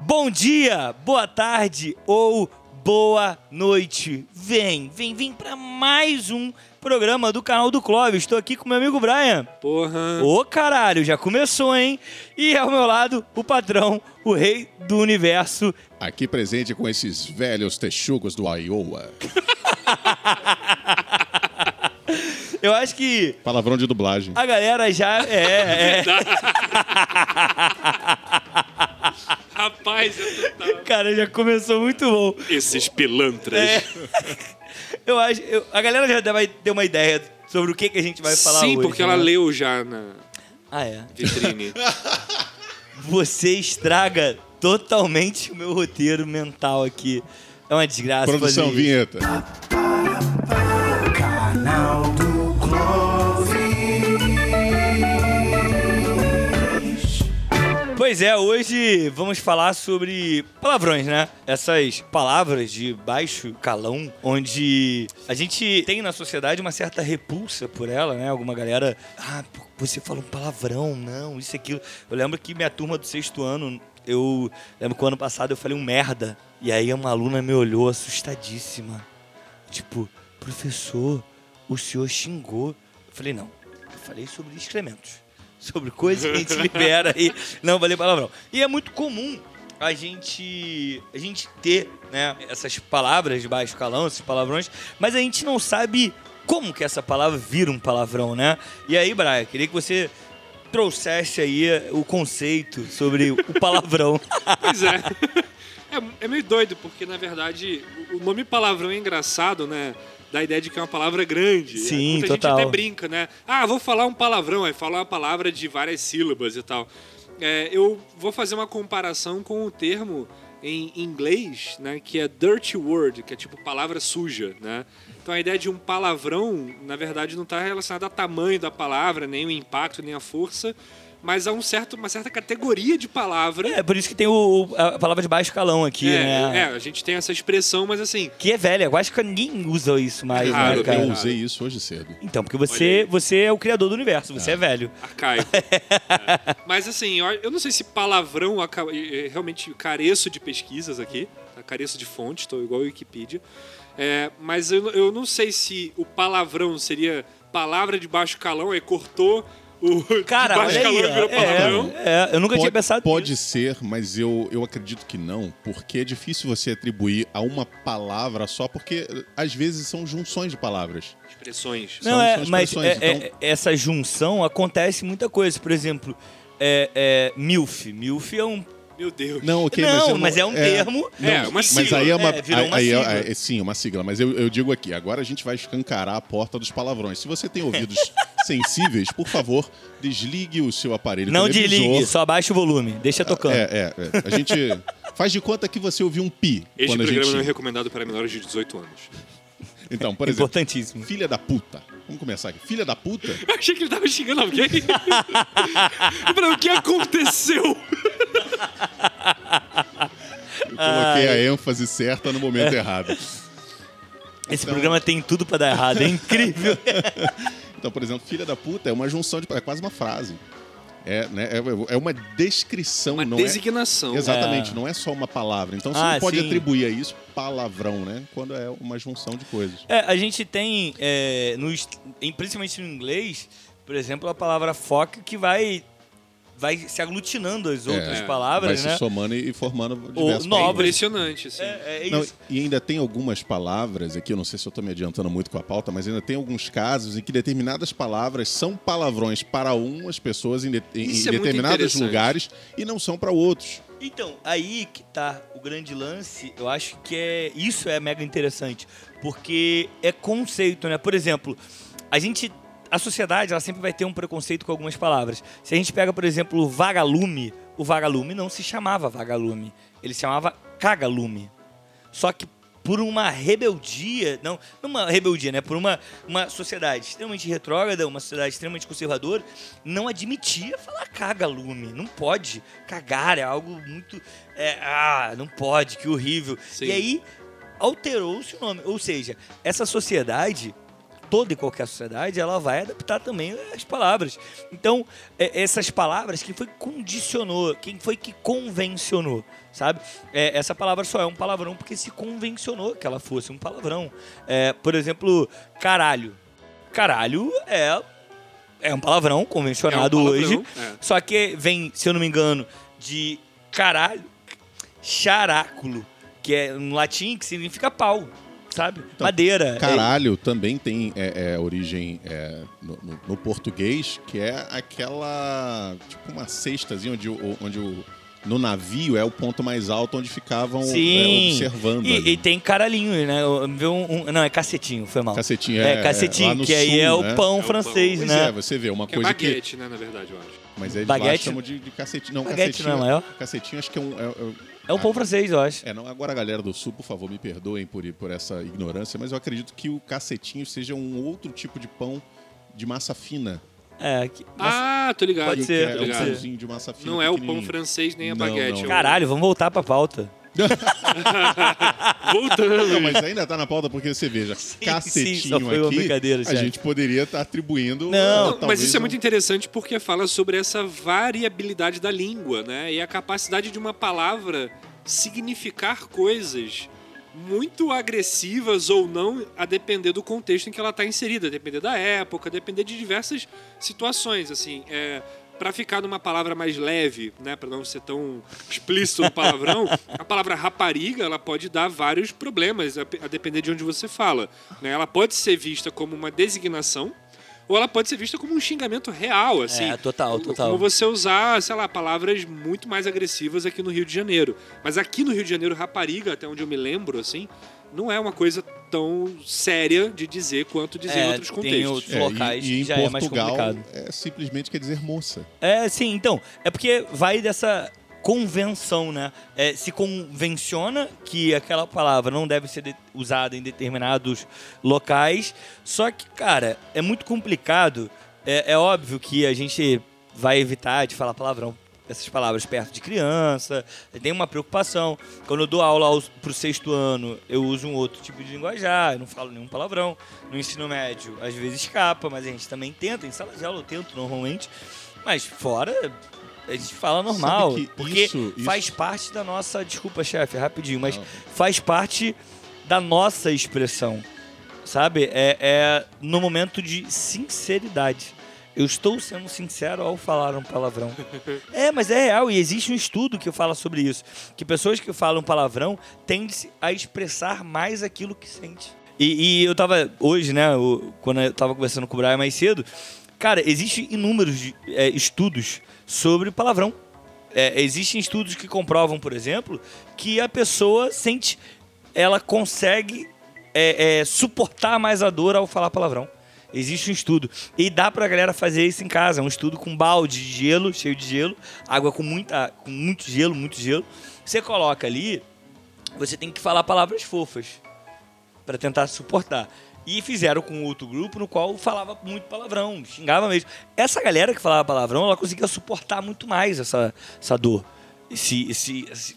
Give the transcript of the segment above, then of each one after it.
Bom dia, boa tarde ou boa noite. Vem, vem, vem para mais um programa do canal do Clóvis. Estou aqui com meu amigo Brian. Porra. Ô caralho, já começou, hein? E ao meu lado, o patrão, o rei do universo. Aqui presente com esses velhos texugos do Iowa. Eu acho que Palavrão de dublagem. a galera já é, é. Tô... cara, já começou muito bom. Esses pilantras. É. Eu acho, eu- a galera já vai ter uma ideia sobre o que, que a gente vai falar Sim, hoje. porque né? ela leu já na Ah, é. vitrine. Você estraga totalmente o meu roteiro mental aqui. É uma desgraça Produção, fazer isso. vinheta. Canal Pois é, hoje vamos falar sobre palavrões, né? Essas palavras de baixo calão, onde a gente tem na sociedade uma certa repulsa por ela, né? Alguma galera, ah, você fala um palavrão, não, isso aquilo. Eu lembro que minha turma do sexto ano, eu lembro que o ano passado eu falei um merda. E aí uma aluna me olhou assustadíssima. Tipo, professor, o senhor xingou. Eu falei, não, eu falei sobre excrementos. Sobre coisas que a gente libera aí. Não falei palavrão. E é muito comum a gente, a gente ter né, essas palavras de baixo calão, esses palavrões, mas a gente não sabe como que essa palavra vira um palavrão, né? E aí, Braia, queria que você trouxesse aí o conceito sobre o palavrão. pois é. é. É meio doido, porque na verdade o nome palavrão é engraçado, né? Dá a ideia de que é uma palavra grande. Sim, Muita total. gente até brinca, né? Ah, vou falar um palavrão, aí fala uma palavra de várias sílabas e tal. É, eu vou fazer uma comparação com o termo em inglês, né, que é dirty word, que é tipo palavra suja, né? Então a ideia de um palavrão, na verdade, não está relacionada ao tamanho da palavra, nem o impacto, nem a força, mas a um certo, uma certa categoria de palavra. É por isso que tem o, o- a palavra de baixo calão aqui, É, né? é, a gente tem essa expressão, mas assim, Que é velha, eu acho que ninguém usa isso mais, Raro, né, cara? Eu usei isso hoje cedo. Então, porque você, você é o criador do universo, você é velho. arcaico. É. Mas assim, eu, eu não sei se palavrão realmente careço de pesquisas aqui, tá? careço de fonte, estou igual a Wikipedia. É, mas eu, eu não sei se o palavrão seria palavra de baixo calão, aí cortou o Cara, de baixo olha aí. virou. É, é, eu nunca tinha pensado pode nisso. ser, mas eu, eu acredito que não, porque é difícil você atribuir a uma palavra só, porque às vezes são junções de palavras. Expressões. Não, são- é, são mas expressões, é- então- é- essa junção acontece muita coisa. Por exemplo, é, é, MILF. MILF é um. Meu Deus. Não, ok, não, mas, eu mas é um termo. É, uma Mas sigla. aí é uma. É, virou uma aí é- sigla. é- sim, uma sigla. Mas eu, eu digo aqui, agora a gente vai escancarar a porta dos palavrões. Se você tem ouvidos sensíveis, por favor, desligue o seu aparelho. Não desligue, só abaixa o volume. Deixa tocando. É, é, é. A gente faz de conta que você ouviu um pi. Este quando programa gente... não é recomendado para menores de 18 anos. Então, por exemplo, Importantíssimo. filha da puta. Vamos começar aqui. Filha da puta? Eu achei que ele tava xingando alguém. Eu falei, o que aconteceu? Eu coloquei a ênfase certa no momento errado. Esse Então- programa tem tudo pra dar errado. É incrível. Então, por exemplo, filha da puta é uma junção de. É quase uma frase. É, né, é, é uma descrição, Uma não designação. é. Exatamente, É. não é só uma palavra. Então você Ah, não pode sim. atribuir a isso palavrão, né? Quando é uma junção de coisas. É, a gente tem, é, no, principalmente no inglês, por exemplo, a palavra fuck que vai, vai se aglutinando às outras É, palavras, Vai né? se somando e formando Ou diversos novas. palavras. Impressionante, assim. É, é Não, e ainda tem algumas palavras aqui, eu não sei se eu estou me adiantando muito com a pauta, mas ainda tem alguns casos em que determinadas palavras são palavrões para umas pessoas em, de- em- é determinados lugares e não são para outros. Então, aí que tá o grande lance, eu acho que é isso é mega interessante, porque é conceito, né? Por exemplo, a gente a sociedade ela sempre vai ter um preconceito com algumas palavras. Se a gente pega, por exemplo, o vagalume, o vagalume não se chamava vagalume, ele se chamava cagalume. Só que por uma rebeldia, não, não uma rebeldia, né? Por uma, uma sociedade extremamente retrógrada, uma sociedade extremamente conservadora, não admitia falar caga-lume. Não pode. Cagar é algo muito. é, ah, não pode, que horrível. Sim. E aí alterou-se o nome. Ou seja, essa sociedade toda e qualquer sociedade, ela vai adaptar também as palavras. Então, é, essas palavras, quem foi que condicionou, quem foi que convencionou, sabe? É, essa palavra só é um palavrão porque se convencionou que ela fosse um palavrão. É, por exemplo, caralho. Caralho é, é um palavrão convencionado É um palavrão, hoje. é. Só que vem, se eu não me engano, de caralho, charáculo, que é um latim que significa pau, sabe? Madeira. Caralho também tem é, é, origem é, no, no- no português, que é aquela. Tipo uma cestazinha onde, o- onde o, no navio é o ponto mais alto onde ficavam é, Sim. observando. E, e tem caralhinho, né? Um- um- não, é cacetinho, foi mal. Cacetinho, É, é, cacetinho, lá no que aí sul, é o né? pão É o francês, Pois né? é, você vê, uma Que é coisa que. baguete, né, na verdade, eu acho. Mas eles lá Baguete? chamam de, de cacetinho. Não, Baguete cacetinho. não é maior? Cacetinho acho que é um. É, é- É um pão francês, eu acho. é, não, agora a galera do sul, por favor, me perdoem por, por essa ignorância, mas eu acredito que o cacetinho seja um outro tipo de pão de massa fina. É, que- mas- Ah, tô ligado. Pode ser, é tô um ligado. pãozinho de massa fina. Não é o pão pequenininho. francês nem a Não, baguete. não. é o- Caralho, vamos voltar pra pauta. Voltando. Não, mas ainda tá na pauta porque você veja, cacetinho sim, só foi uma aqui, brincadeira, a chefe. gente poderia estar atribuindo... Não, ah, Não, mas isso é muito interessante porque fala sobre essa variabilidade da língua, né? E a capacidade de uma palavra significar coisas muito agressivas ou não, a depender do contexto em que ela está inserida, a depender da época, a depender de diversas situações, assim. É, para ficar numa palavra mais leve, né, para não ser tão explícito no palavrão, a palavra rapariga ela pode dar vários problemas a, a depender de onde você fala. Né? Ela pode ser vista como uma designação ou ela pode ser vista como um xingamento real, assim. É, total, total. Como você usar, sei lá, palavras muito mais agressivas aqui no Rio de Janeiro. Mas aqui no Rio de Janeiro, rapariga, até onde eu me lembro, assim, não é uma coisa tão séria de dizer quanto dizer em É, outros tem contextos. outros- É, locais e, e que em já é mais Portugal complicado. é simplesmente quer dizer moça. É, sim, então. É porque vai dessa convenção, né? É, se convenciona que aquela palavra não deve ser de- usada em determinados locais. Só que, cara, é muito complicado. É, é óbvio que a gente vai evitar de falar palavrão. Essas palavras perto de criança, tem uma preocupação. Quando eu dou aula aos, pro sexto ano, eu uso um outro tipo de linguajar, eu não falo nenhum palavrão. No ensino médio, às vezes escapa, mas a gente também tenta. Em sala de aula eu tento normalmente. Mas fora, a gente fala normal. Porque isso- isso- faz parte da nossa. Desculpa, chefe, rapidinho, mas Não. faz parte da nossa expressão. Sabe? É, é no momento de sinceridade. Eu estou sendo sincero ao falar um palavrão. É, mas é real e existe um estudo que fala sobre isso. Que pessoas que falam palavrão tendem a expressar mais aquilo que sente. E, e eu tava hoje, né, o- quando eu tava conversando com o Brian mais cedo, cara, existem inúmeros de- é, estudos sobre palavrão. É, existem estudos que comprovam, por exemplo, que a pessoa sente, ela consegue é, é, suportar mais a dor ao falar palavrão. Existe um estudo. E dá pra galera fazer isso em casa. É um estudo com balde de gelo, cheio de gelo, água com, muita, com muito gelo, muito gelo. Você coloca ali, você tem que falar palavras fofas para tentar suportar. E fizeram com outro grupo no qual falava muito palavrão, xingava mesmo. Essa galera que falava palavrão, ela conseguia suportar muito mais essa, essa dor. Esse, esse, esse-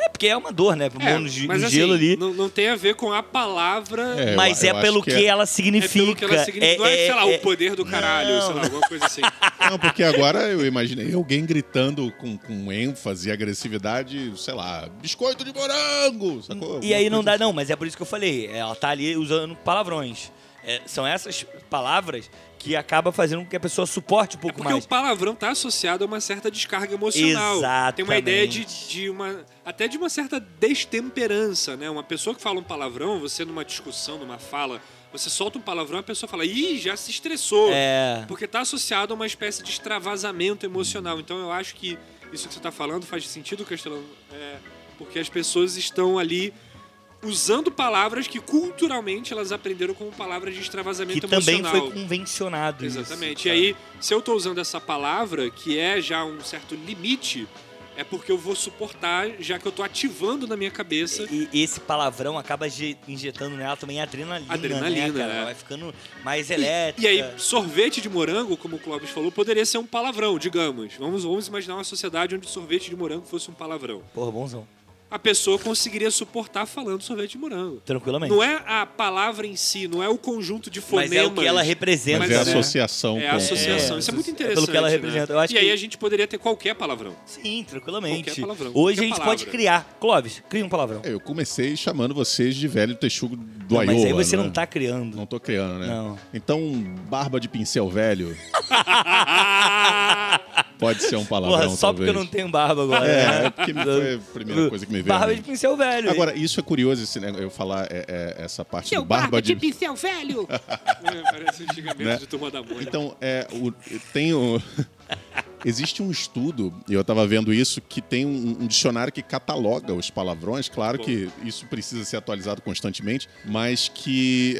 É, porque é uma dor, né? É, no, mas no assim, gelo ali. Não, não tem a ver com a palavra. É, mas eu- é eu pelo acho que, que é- ela É significa. pelo que ela significa. não é, sei lá, é- o poder do caralho, sei lá, alguma coisa assim. Não, porque agora eu imaginei alguém gritando com, com ênfase e agressividade, sei lá, biscoito de morango, sacou? E aí não dá, não, mas é por isso que eu falei. Ela tá ali usando palavrões. É, são essas palavras que acaba fazendo com que a pessoa suporte um pouco Porque mais. o palavrão tá associado a uma certa descarga emocional. Tem uma ideia de, Exatamente. de uma. até de uma certa destemperança, né? Uma pessoa que fala um palavrão, você numa discussão, numa fala, você solta um palavrão, a pessoa fala, ih, já se estressou. É. Porque tá associado a uma espécie de extravasamento emocional. Então eu acho que isso que você tá falando faz sentido, Castelano, é, porque as pessoas estão ali usando palavras que culturalmente elas aprenderam como palavras de Que extravasamento também emocional. foi convencionado. isso, Exatamente. e sabe? aí, se eu tô usando essa palavra, que é já um certo limite, é porque eu vou suportar, já que eu tô ativando na minha cabeça. E e esse palavrão acaba injetando nela também adrenalina. Adrenalina, né, cara? é. Vai ficando mais E, elétrica. e aí, sorvete de morango, como o Clóvis falou, poderia ser um palavrão, digamos. Vamos, vamos imaginar uma sociedade onde sorvete de morango fosse um palavrão. Porra, bonzão. A pessoa conseguiria suportar falando sorvete de morango. Tranquilamente. Não é a palavra em si, não é o conjunto de Mas fonemas. é o que ela representa, Mas Mas é a né? associação É com... a associação. É, Isso é muito é interessante. pelo que ela né? representa. Eu acho e aí que- a gente poderia ter qualquer palavrão. Sim, tranquilamente. Qualquer palavrão, Hoje qualquer a gente palavra. pode criar. Clóvis, cria um palavrão. Eu comecei chamando vocês de velho texugo do Não, Iowa. mas aí você né? não tá criando. Não tô criando, né? Não. Então, barba de pincel velho pode ser um palavrão, Porra, só porque talvez. eu não tenho barba agora. É, né? é porque foi a primeira coisa que me veio. Barba de pincel velho. Agora, isso é curioso, esse, né, eu falar é, é, essa parte Seu do barba, de... pincel velho! é, parece um xingamento Né? de turma da Mônica. Então, é, o, tem o... Existe um estudo, e eu estava vendo isso, que tem um, um dicionário que cataloga os palavrões. Claro que isso precisa ser atualizado constantemente, mas que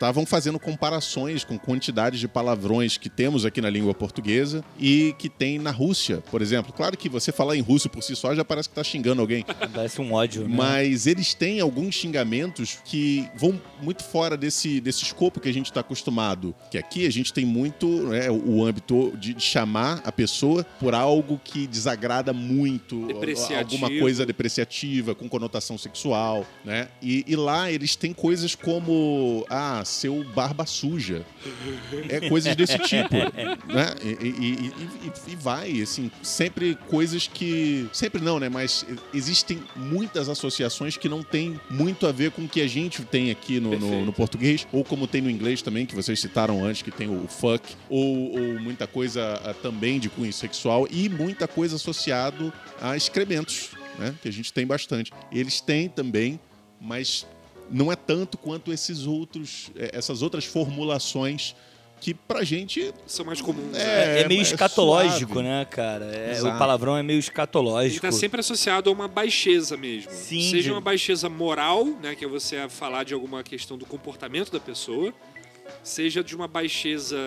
estavam fazendo comparações com quantidades de palavrões que temos aqui na língua portuguesa e que tem na Rússia, por exemplo. Claro que você falar em russo por si só já parece que está xingando alguém. Parece um ódio, né? Mas eles têm alguns xingamentos que vão muito fora desse, desse escopo que a gente está acostumado. Que aqui a gente tem muito né, o âmbito de chamar a pessoa por algo que desagrada muito, Depreciativo. alguma coisa depreciativa, com conotação sexual, né? E, e lá eles têm coisas como, ah, seu barba suja. É coisas desse tipo, né? E, e- e- e- vai, assim, sempre coisas que... Sempre não, né? Mas existem muitas associações que não têm muito a ver com o que a gente tem aqui no, no- no português, ou como tem no inglês também, que vocês citaram antes, que tem o fuck, ou, ou muita coisa ah, também de cunho sexual, e muita coisa associado a excrementos, né? Que a gente tem bastante. Eles têm também, mas não é tanto quanto esses outros, eh, essas outras formulações que pra gente São mais comuns. né? É, é- meio é escatológico, suave. né, cara? É, o palavrão é meio Ele escatológico. está sempre associado a uma baixeza mesmo. Sim, Seja de- uma baixeza moral, né, que é você falar de alguma questão do comportamento da pessoa, seja de uma baixeza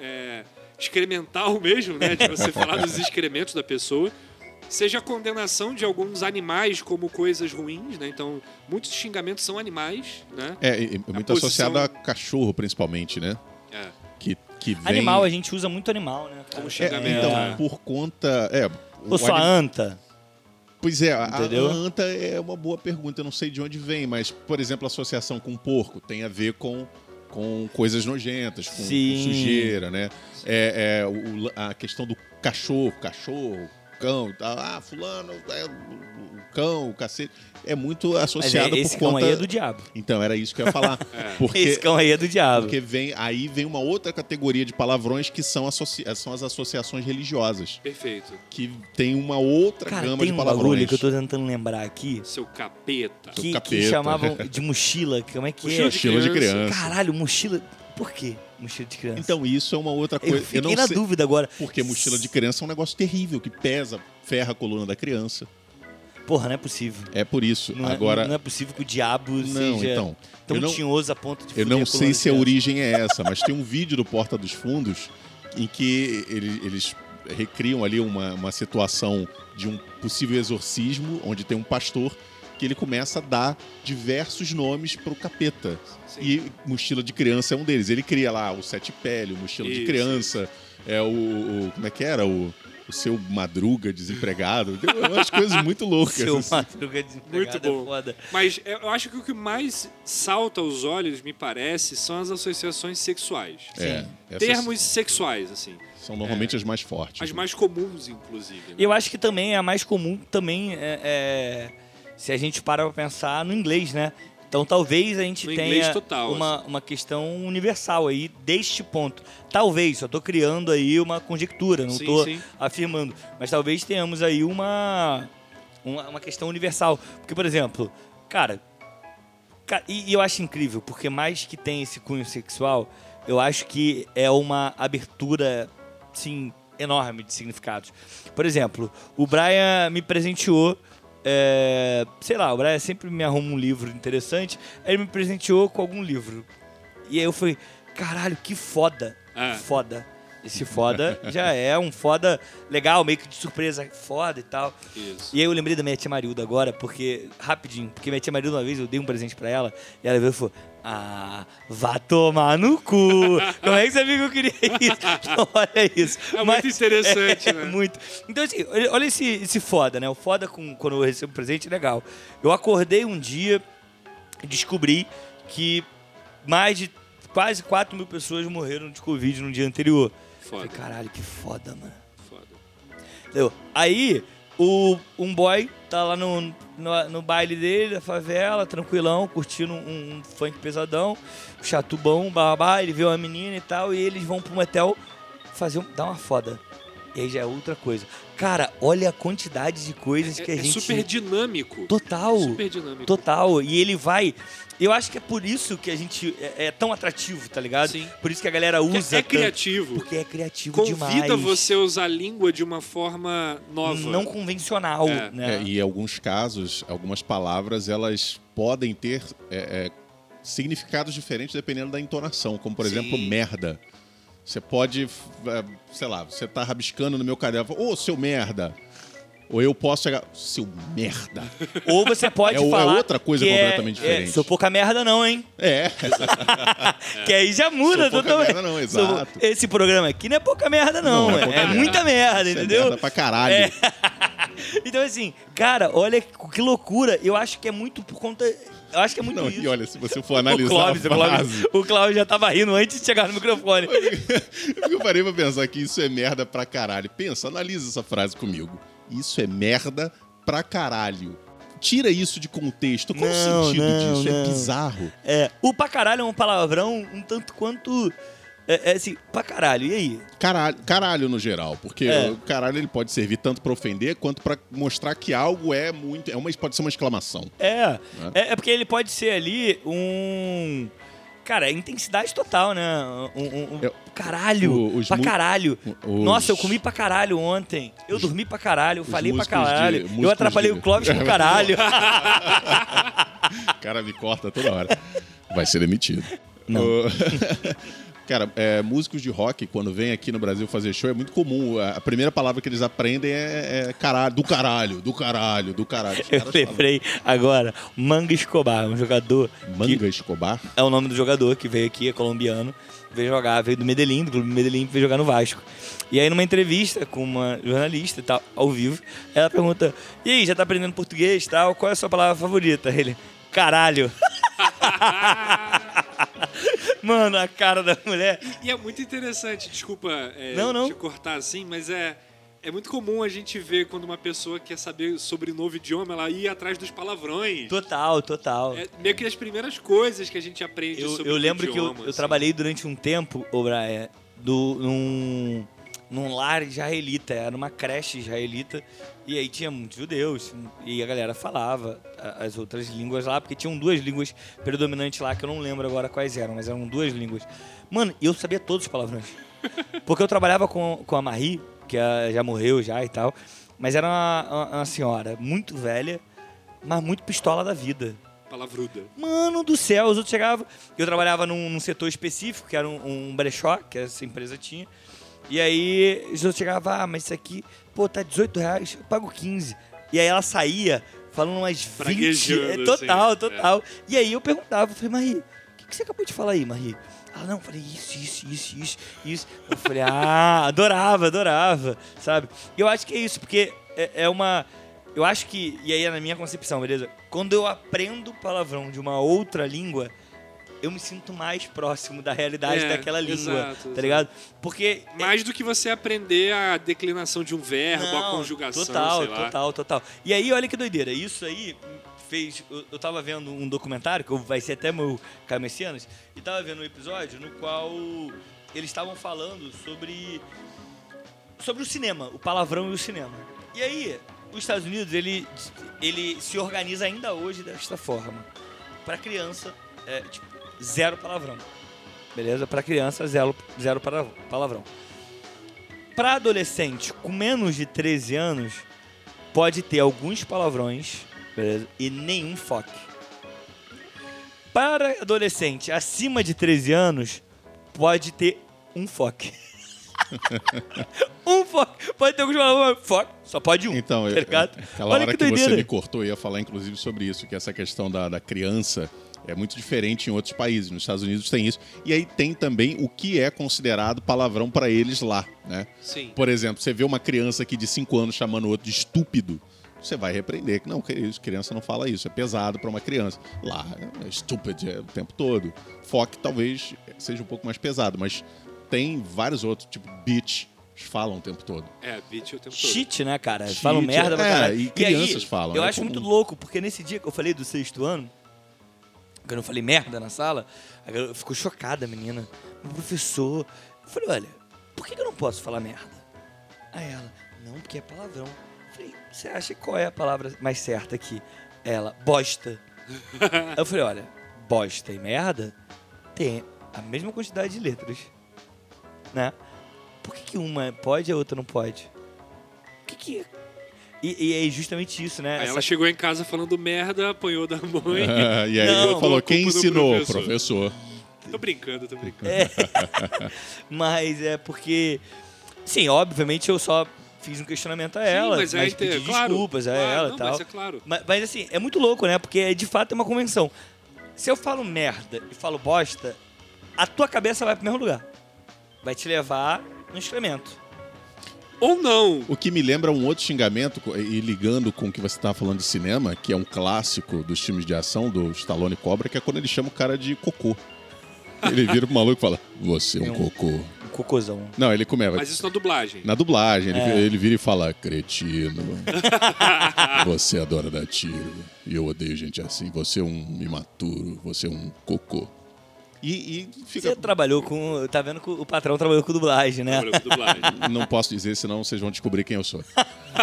é, excremental mesmo, né, de você falar dos excrementos da pessoa, seja a condenação de alguns animais como coisas ruins, né? Então, muitos xingamentos são animais, né? é, é- é muito posição- associado a cachorro, principalmente, né? É. Que, que vem... Animal, a gente usa muito animal, né? Como É, xingamento. então, É. por conta... É, o Ou sua anim- anta. Pois é, a, a Entendeu? anta é uma boa pergunta, eu não sei de onde vem, mas, por exemplo, a associação com porco tem a ver com, com coisas nojentas, com, com sujeira, né? É, é, o- a questão do cachorro, cachorro, cão, tá, ah, fulano, é, o cão, o cacete, é muito Mas é, associado esse por cão conta... aí é do diabo. Então, era isso que eu ia falar. Porque... Esse cão aí é do diabo. Porque vem, aí vem uma outra categoria de palavrões que são, associ- são as associações religiosas, Perfeito. que tem uma outra Cara, gama tem de um palavrões. bagulho que eu tô tentando lembrar aqui. Seu capeta. Seu Que, que capeta. chamavam de mochila. Como é que Mochila é? de Mochila de criança. Caralho, mochila. Por quê? Mochila de criança. Então, isso é uma outra eu coisa. fiquei não na sei, dúvida agora. Porque mochila de criança é um negócio terrível, que pesa, ferra a coluna da criança. Porra, não é possível. É por isso. Não, Agora, é, não é possível que o diabo Não, seja então, tão eu não- tinhoso a ponto de eu não sei se a origem é essa, mas tem um vídeo do Porta dos Fundos em que ele- eles recriam ali uma, uma situação de um possível exorcismo, onde tem um pastor que ele começa a dar diversos nomes pro capeta. Sim. E mochila de criança é um deles. Ele cria lá o sete pele, o mochila de Isso, criança, é o, o- Como é que era? O, o seu madruga desempregado. Tem umas coisas muito loucas. Seu assim. madruga desempregado Muito bom. é foda. Mas é, eu acho que o que mais salta aos olhos, me parece, são as associações sexuais. É, essas Termos sexuais, assim. São normalmente as mais fortes. As mais comuns, inclusive. né? Eu acho que também é a mais comum também é, é, se a gente para pra pensar no inglês, né? Então talvez a gente No tenha total, uma, uma questão universal aí deste ponto. Talvez, só tô criando aí uma conjectura, não sim. afirmando. Mas talvez tenhamos aí uma, uma, uma questão universal. Porque, por exemplo, cara, ca- e, e eu acho incrível, porque mais que tem esse cunho sexual, eu acho que é uma abertura, sim, enorme de significados. Por exemplo, o Brian me presenteou. É, sei lá, o Brian sempre me arruma um livro interessante. aí Ele me presenteou com algum livro. E aí eu falei, caralho, que foda. É. Foda. Esse foda já é um foda legal, meio que de surpresa, foda e tal. Isso. E aí eu lembrei da minha tia Marilda agora, porque, rapidinho, porque minha tia Marilda uma vez eu dei um presente pra ela e ela veio e falou: Ah, vá tomar no cu. Como é que você viu que eu queria isso? Então, olha isso. É muito interessante, é, né? Muito. Então, assim, olha esse, esse foda, né? O foda com, quando eu recebo presente é legal. Eu acordei um dia e descobri que mais de quase 4 mil pessoas morreram de Covid no dia anterior. Foda. Falei, caralho, que foda, mano. Foda. Entendeu? Aí, o, um boy tá lá no, no, no baile dele, da favela, tranquilão, curtindo um, um funk pesadão, chatubão, babá, ele vê uma menina e tal, e eles vão pro motel fazer um, dar uma foda. E aí já é outra coisa. Cara, olha a quantidade de coisas que a É, é gente... super dinâmico. Total. Super dinâmico. Total. E ele vai. Eu acho que é por isso que a gente é, é tão atrativo, tá ligado? Sim. Por isso que a galera Porque usa. é tanto. criativo. Porque é criativo Convida demais. você a usar a língua de uma forma nova. Não convencional, É. né? É, e em alguns casos, algumas palavras, elas podem ter é, é, significados diferentes dependendo da entonação. Como, por Sim. exemplo, merda. Você pode, é, sei lá, você tá rabiscando no meu caderno, ô, seu merda. Ou eu posso chegar, seu merda. Ou você pode É é falar. outra coisa é- completamente é, diferente. sou pouca merda, não, hein? É, Que aí já muda Sou pouca totalmente. merda, não, Sou- exato. Esse programa aqui não é pouca merda, não. Não, é é merda. muita merda, isso é entendeu? merda pra caralho. É. Então, assim, cara, olha que loucura. Eu acho que é muito por conta. Eu acho que é muito Não, isso. e olha, se você for o analisar Clóvis, o Clóvis, frase, o Clóvis já tava rindo antes de chegar no microfone. eu parei pra pensar que isso é merda pra caralho. Pensa, analisa essa frase comigo. Isso é merda pra caralho. Tira isso de contexto. Qual Não, o sentido não, disso? É bizarro. É, o pra caralho é um palavrão um tanto quanto. É, é assim, pra caralho. E aí? Caralho, caralho no geral, porque É. o caralho ele pode servir tanto pra ofender quanto pra mostrar que algo é muito, é uma pode ser uma exclamação. É, é, é porque ele pode ser ali um. Cara, é intensidade total, né? Um, um- um- Eu- caralho, o- os pra caralho. os- Nossa, eu comi pra caralho ontem. Eu dormi pra caralho, eu os falei pra músicos de- caralho. eu atrapalhei de- o Clóvis pra caralho. O cara me corta toda hora. Vai ser demitido. Não. Cara, é, músicos de rock, quando vêm aqui no Brasil fazer show, é muito comum. A primeira palavra que eles aprendem é, é caralho, do caralho, do caralho, do caralho. Eu lembrei agora, Manga Escobar, um jogador. que- Manga Escobar? é o nome do jogador que veio aqui, é colombiano, veio jogar, veio do Medellín, do clube Medellín, veio jogar no Vasco. E aí, numa entrevista com uma jornalista e tal, ao vivo, ela pergunta: E aí, já tá aprendendo português e tal? Qual é a sua palavra favorita? Ele, caralho. Mano, a cara da mulher. E é muito interessante, desculpa é, Não, não. te cortar assim, mas é, é muito comum a gente ver quando uma pessoa quer saber sobre novo idioma, ela ir atrás dos palavrões. Total, total. É meio que as primeiras coisas que a gente aprende Eu, sobre eu lembro idioma, que eu, eu assim. trabalhei durante um tempo, ô Brian, do, num, num lar israelita, era uma creche israelita, e aí tinha muitos judeus, e a galera falava as outras línguas lá, porque tinham duas línguas predominantes lá, que eu não lembro agora quais eram, mas eram duas línguas. Mano, eu sabia todos os palavrões. Porque eu trabalhava com, com a Marie, que ela já morreu já e tal, mas era uma, uma- uma senhora muito velha, mas muito pistola da vida. Palavruda. Mano do céu, os outros chegavam. Eu trabalhava num, num setor específico, que era um, um brechó, que essa empresa tinha. E aí os outros chegavam, ah, mas isso aqui, pô, tá 18 reais, eu pago 15. E aí ela saía falando umas 20. Praguejando, É, total, assim, total. E aí eu perguntava, eu falei, Marie, o que, você acabou de falar aí, Marie? Ela, não, eu falei isso, isso, isso, isso, isso. Eu falei, ah, adorava, adorava, sabe? E eu acho que é isso, porque é, é uma. Eu acho que, e aí é na minha concepção, beleza? Quando eu aprendo palavrão de uma outra língua, eu me sinto mais próximo da realidade É, daquela língua, exato, tá ligado? Porque Mais do que você aprender a declinação de um verbo, a Não, conjugação, Total, total, total. E aí, olha que doideira. Isso aí fez. Eu, eu tava vendo um documentário, que vai ser até meu Messias, e tava vendo um episódio no qual eles estavam falando sobre. sobre o cinema, o palavrão e o cinema. E aí, os Estados Unidos, ele, ele se organiza ainda hoje desta forma. Pra criança, é, tipo, zero palavrão. Beleza? Pra criança, zero, zero para- palavrão. Pra adolescente com menos de 13 anos, pode ter alguns palavrões beleza? e nenhum foque. Para adolescente acima de 13 anos, pode ter um foque. um fuck. Pode ter alguns palavrões, fuck. Só pode um. Então, tá eu- ligado? aquela Olha hora que que, você me cortou, eu ia falar inclusive sobre isso, que essa questão da, da criança é muito diferente em outros países. Nos Estados Unidos tem isso. E aí tem também o que é considerado palavrão para eles lá, né? Sim. Por exemplo, você vê uma criança aqui de 5 anos chamando o outro de estúpido, você vai repreender que não, criança não fala isso, é pesado para uma criança. Lá, é stupid é o tempo todo. Foque talvez seja um pouco mais pesado, mas tem vários outros, tipo bitch, falam o tempo todo. É, beat o tempo todo. Shit, né, cara? Shit, falam merda pra é, caralho. e crianças falam, Eu é acho comum. muito louco, porque nesse dia que eu falei do sexto ano, quando eu falei merda na sala, a garota ficou chocada, a menina. Meu professor. Eu falei, olha, por que eu não posso falar merda? Aí ela, não, porque é palavrão. Eu falei, você acha qual é a palavra mais certa aqui? Ela, bosta. Eu falei, olha, bosta e merda tem a mesma quantidade de letras, né? Por que, que uma pode e a outra não pode? O que que... E, e é justamente isso, né? Aí Essa ela chegou em casa falando merda, apanhou da mãe. e aí Não, ele falou, quem ensinou? professor." Professor. tô brincando, tô brincando. É. Mas é porque. Sim, obviamente eu só fiz um questionamento a ela. Sim, mas é mas pedi claro, desculpas a claro, ela e tal. Mas é claro. Mas, mas, assim, é muito louco, né? Porque de fato é uma convenção. Se eu falo merda e falo bosta, a tua cabeça vai pro mesmo lugar. Vai te levar no excremento. Ou não. O que me lembra um outro xingamento, e ligando com o que você estava falando de cinema, que é um clássico dos filmes de ação do Stallone Cobra, que é quando ele chama o cara de cocô. Ele vira pro maluco e fala, você é um É cocô. Um cocôzão. Não, ele começa. Mas isso na dublagem. Na dublagem, ele, É. vira- ele vira e fala, cretino, você adora dar tiro, e eu odeio gente assim, você é um imaturo, você é um cocô. E, e fica... Você trabalhou com. Tá vendo que o patrão trabalhou com dublagem, né? Trabalhou com dublagem. Não posso dizer, senão vocês vão descobrir quem eu sou.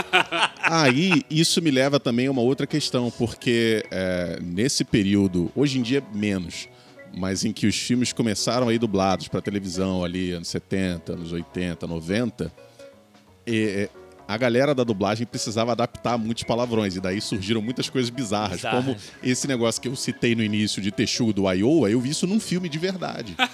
Aí, isso me leva também a uma outra questão, porque é, nesse período, hoje em dia menos, mas em que os filmes começaram aí dublados para televisão ali, anos 70, anos 80, 90, e, é, a galera da dublagem precisava adaptar muitos palavrões, e daí surgiram muitas coisas bizarras, como esse negócio que eu citei no início de Texugo do Iowa, eu vi isso num filme de verdade.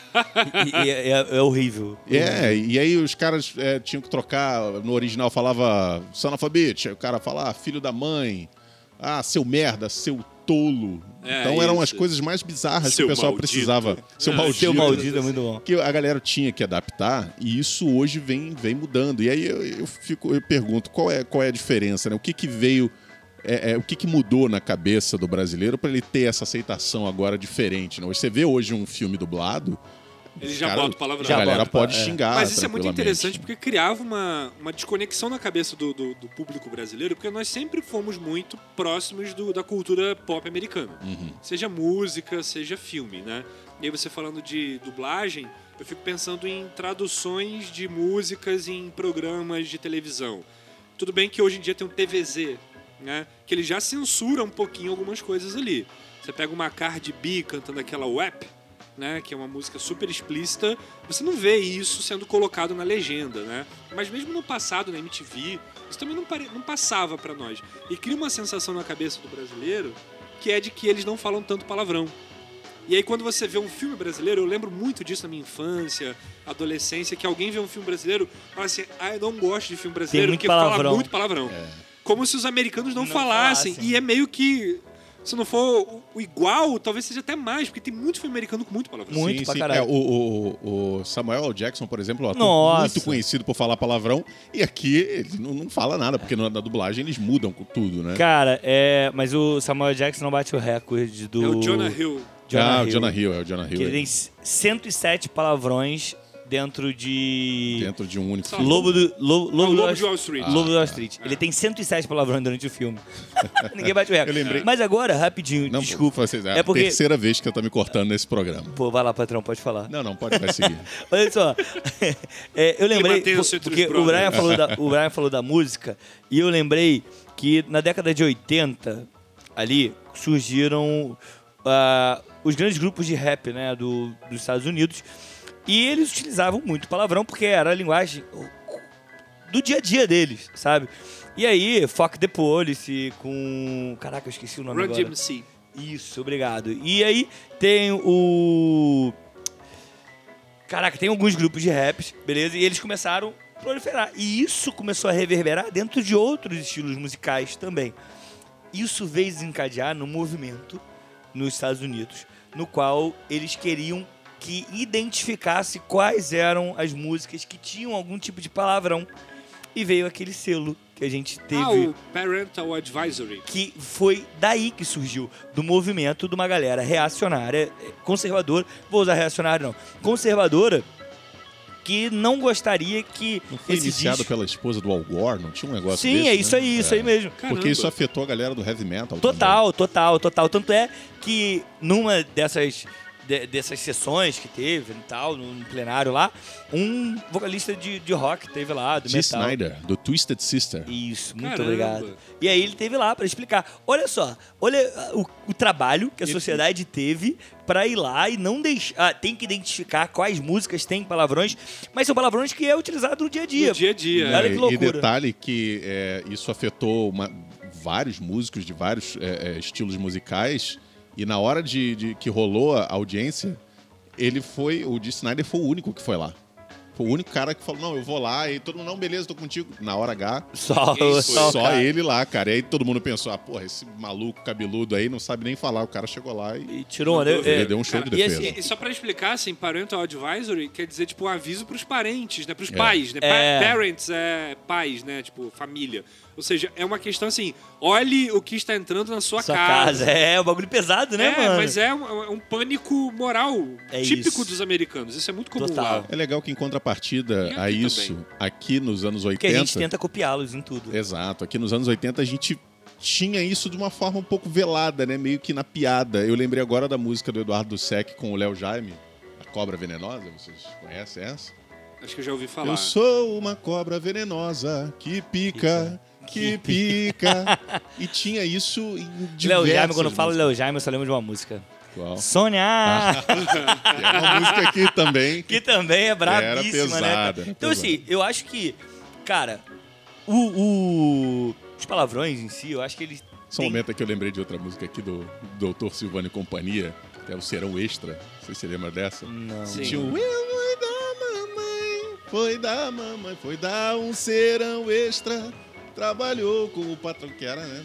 E, e é, é horrível. É, e aí os caras é, tinham que trocar. No original falava son of a bitch, aí o cara fala ah, filho da mãe, ah, seu merda, seu tolo. É, então eram as coisas mais bizarras Seu que o pessoal maldito. precisava. Seu É, maldito. Seu maldito é muito bom. Que a galera tinha que adaptar e isso hoje vem, vem mudando. E aí eu, eu fico, eu pergunto qual é, qual é a diferença, né? O que que veio, é, é, o que que mudou na cabeça do brasileiro para ele ter essa aceitação agora diferente? Né? Você vê hoje um filme dublado, Ele já cara, bota o palavrão. a Já galera bota, pode é. xingar. Mas isso é muito interessante porque criava uma, uma desconexão na cabeça do, do, do público brasileiro, porque nós sempre fomos muito próximos do- da cultura pop americana. Uhum. Seja música, seja filme, né? E aí você falando de dublagem, eu fico pensando em traduções de músicas em programas de televisão. Tudo bem que hoje em dia tem um TVZ, né? Que ele já censura um pouquinho algumas coisas ali. Você pega uma Cardi B cantando aquela WAP, né, que é uma música super explícita, você não vê isso sendo colocado na legenda, né? Mas mesmo no passado, na MTV, isso também não, pare- não passava pra nós. E cria uma sensação na cabeça do brasileiro que é de que eles não falam tanto palavrão. E aí quando você vê um filme brasileiro, eu lembro muito disso na minha infância, adolescência, que alguém vê um filme brasileiro e fala assim, ah, eu não gosto de filme brasileiro porque fala muito palavrão. Como se os americanos não, Não falassem. falassem. E é meio que, se não for o- igual, talvez seja até mais, porque tem muito filme americano com muito palavrão. Muito sim, pra sim. caralho. É, o, o- o Samuel L. Jackson, por exemplo, é Nossa. muito conhecido por falar palavrão. E aqui ele não, não fala nada, porque na, na dublagem eles mudam com tudo, né? Cara, é. Mas o Samuel Jackson não bate o recorde do. É o Jonah Hill. Jonah ah, Hill. o Jonah Hill, é o Jonah Hill. Que ele é tem 107 palavrões dentro de. Dentro de um único filme. Lobo do. Lobo, Lobo, Lobo do de Wall Street. Lobo do Wall Street. Ele tem 107 palavrões durante o filme. Ninguém bate o recorde. Eu lembrei- Mas agora, rapidinho, Não, desculpa. vocês- é, É a porque. terceira vez que eu tô me cortando nesse programa. Pô, vai lá, patrão, pode falar. Não, não, pode vai seguir. Olha só, é, eu lembrei, porque o. Brian, falou da, o Brian falou da música, e eu lembrei que na década de 80, ali, surgiram ah, os grandes grupos de rap né, do, dos Estados Unidos, e eles utilizavam muito palavrão, porque era a linguagem do dia a dia deles, sabe? E aí, Fuck the Police com... Caraca, eu esqueci o nome Run agora. DMC. Isso, obrigado. E aí tem o. caraca, tem alguns grupos de raps, beleza? E eles começaram a proliferar. E isso começou a reverberar dentro de outros estilos musicais também. Isso veio desencadear no movimento nos Estados Unidos, no qual eles queriam que identificasse quais eram as músicas que tinham algum tipo de palavrão. E veio aquele selo que a gente teve. Ah, o Parental Advisory. que foi daí que surgiu, do movimento de uma galera reacionária, conservadora, vou usar reacionário não, conservadora, que não gostaria que Não foi esse iniciado disco... pela esposa do Al Gore? Não tinha um negócio Sim, desse, é isso né? aí, isso É. aí mesmo. Porque Caramba. isso afetou a galera do heavy metal. Total, total, total. Tanto é que numa dessas, de- dessas sessões que teve e tal, no plenário lá, um vocalista de, de rock teve lá, do G. metal. Snyder, do Twisted Sister. Isso, muito Caramba. obrigado. E aí ele teve lá pra explicar. Olha só, olha ah, o, o trabalho que a E- sociedade teve pra ir lá e não deixar. ah, tem que identificar quais músicas têm palavrões, mas são palavrões que é utilizado no dia a dia. No dia a dia. Olha É, que e loucura. detalhe que é, isso afetou uma- vários músicos de vários é, é, estilos musicais. E na hora de, de que rolou a audiência, ele foi. O Dee Snyder foi o único que foi lá. Foi o único cara que falou: Não, eu vou lá. E todo mundo, não, beleza, tô contigo. Na hora H, Só, só, só ele lá, cara. E aí todo mundo pensou: Ah, porra, esse maluco cabeludo aí não sabe nem falar. O cara chegou lá e. E tirou onda. Mandou É, Ele deu um show Cara, de e defesa. assim, E só pra explicar, assim, Parental Advisory quer dizer, tipo, um aviso pros parentes, né? Pros É. pais, né? Pa- É. Parents é pais, né? Tipo, família. Ou seja, é uma questão assim, olhe o que está entrando na sua, sua casa. É, um bagulho pesado, né, É, mano? mas é um, é um pânico moral É típico isso. dos americanos. Isso é muito comum Total. lá. É legal que em contrapartida a isso, também. aqui nos anos 80. Porque a gente tenta copiá-los em tudo. Exato. Aqui nos anos 80 a gente tinha isso de uma forma um pouco velada, né? Meio que na piada. Eu lembrei agora da música do Eduardo Sec com o Léo Jaime, A Cobra Venenosa. Vocês conhecem essa? Acho que eu já ouvi falar. Eu sou uma cobra venenosa que pica, que pica. e tinha isso em diversas Léo Jaime, quando eu falo. Léo Jaime, eu só lembro de uma música. Qual? Sônia! Que é uma música aqui também. que também é brabíssima, né? cara? Então, pesada. assim, eu acho que, cara, o, o- os palavrões em si, eu acho que eles. Só um momento que eu lembrei de outra música aqui do Doutor Silvano e Companhia, que é o Serão Extra. Não sei se você lembra dessa. Não. Sim. Tinha um foi da mamãe, foi da mamãe, foi dar um serão extra. Trabalhou com o patrão, que era, né?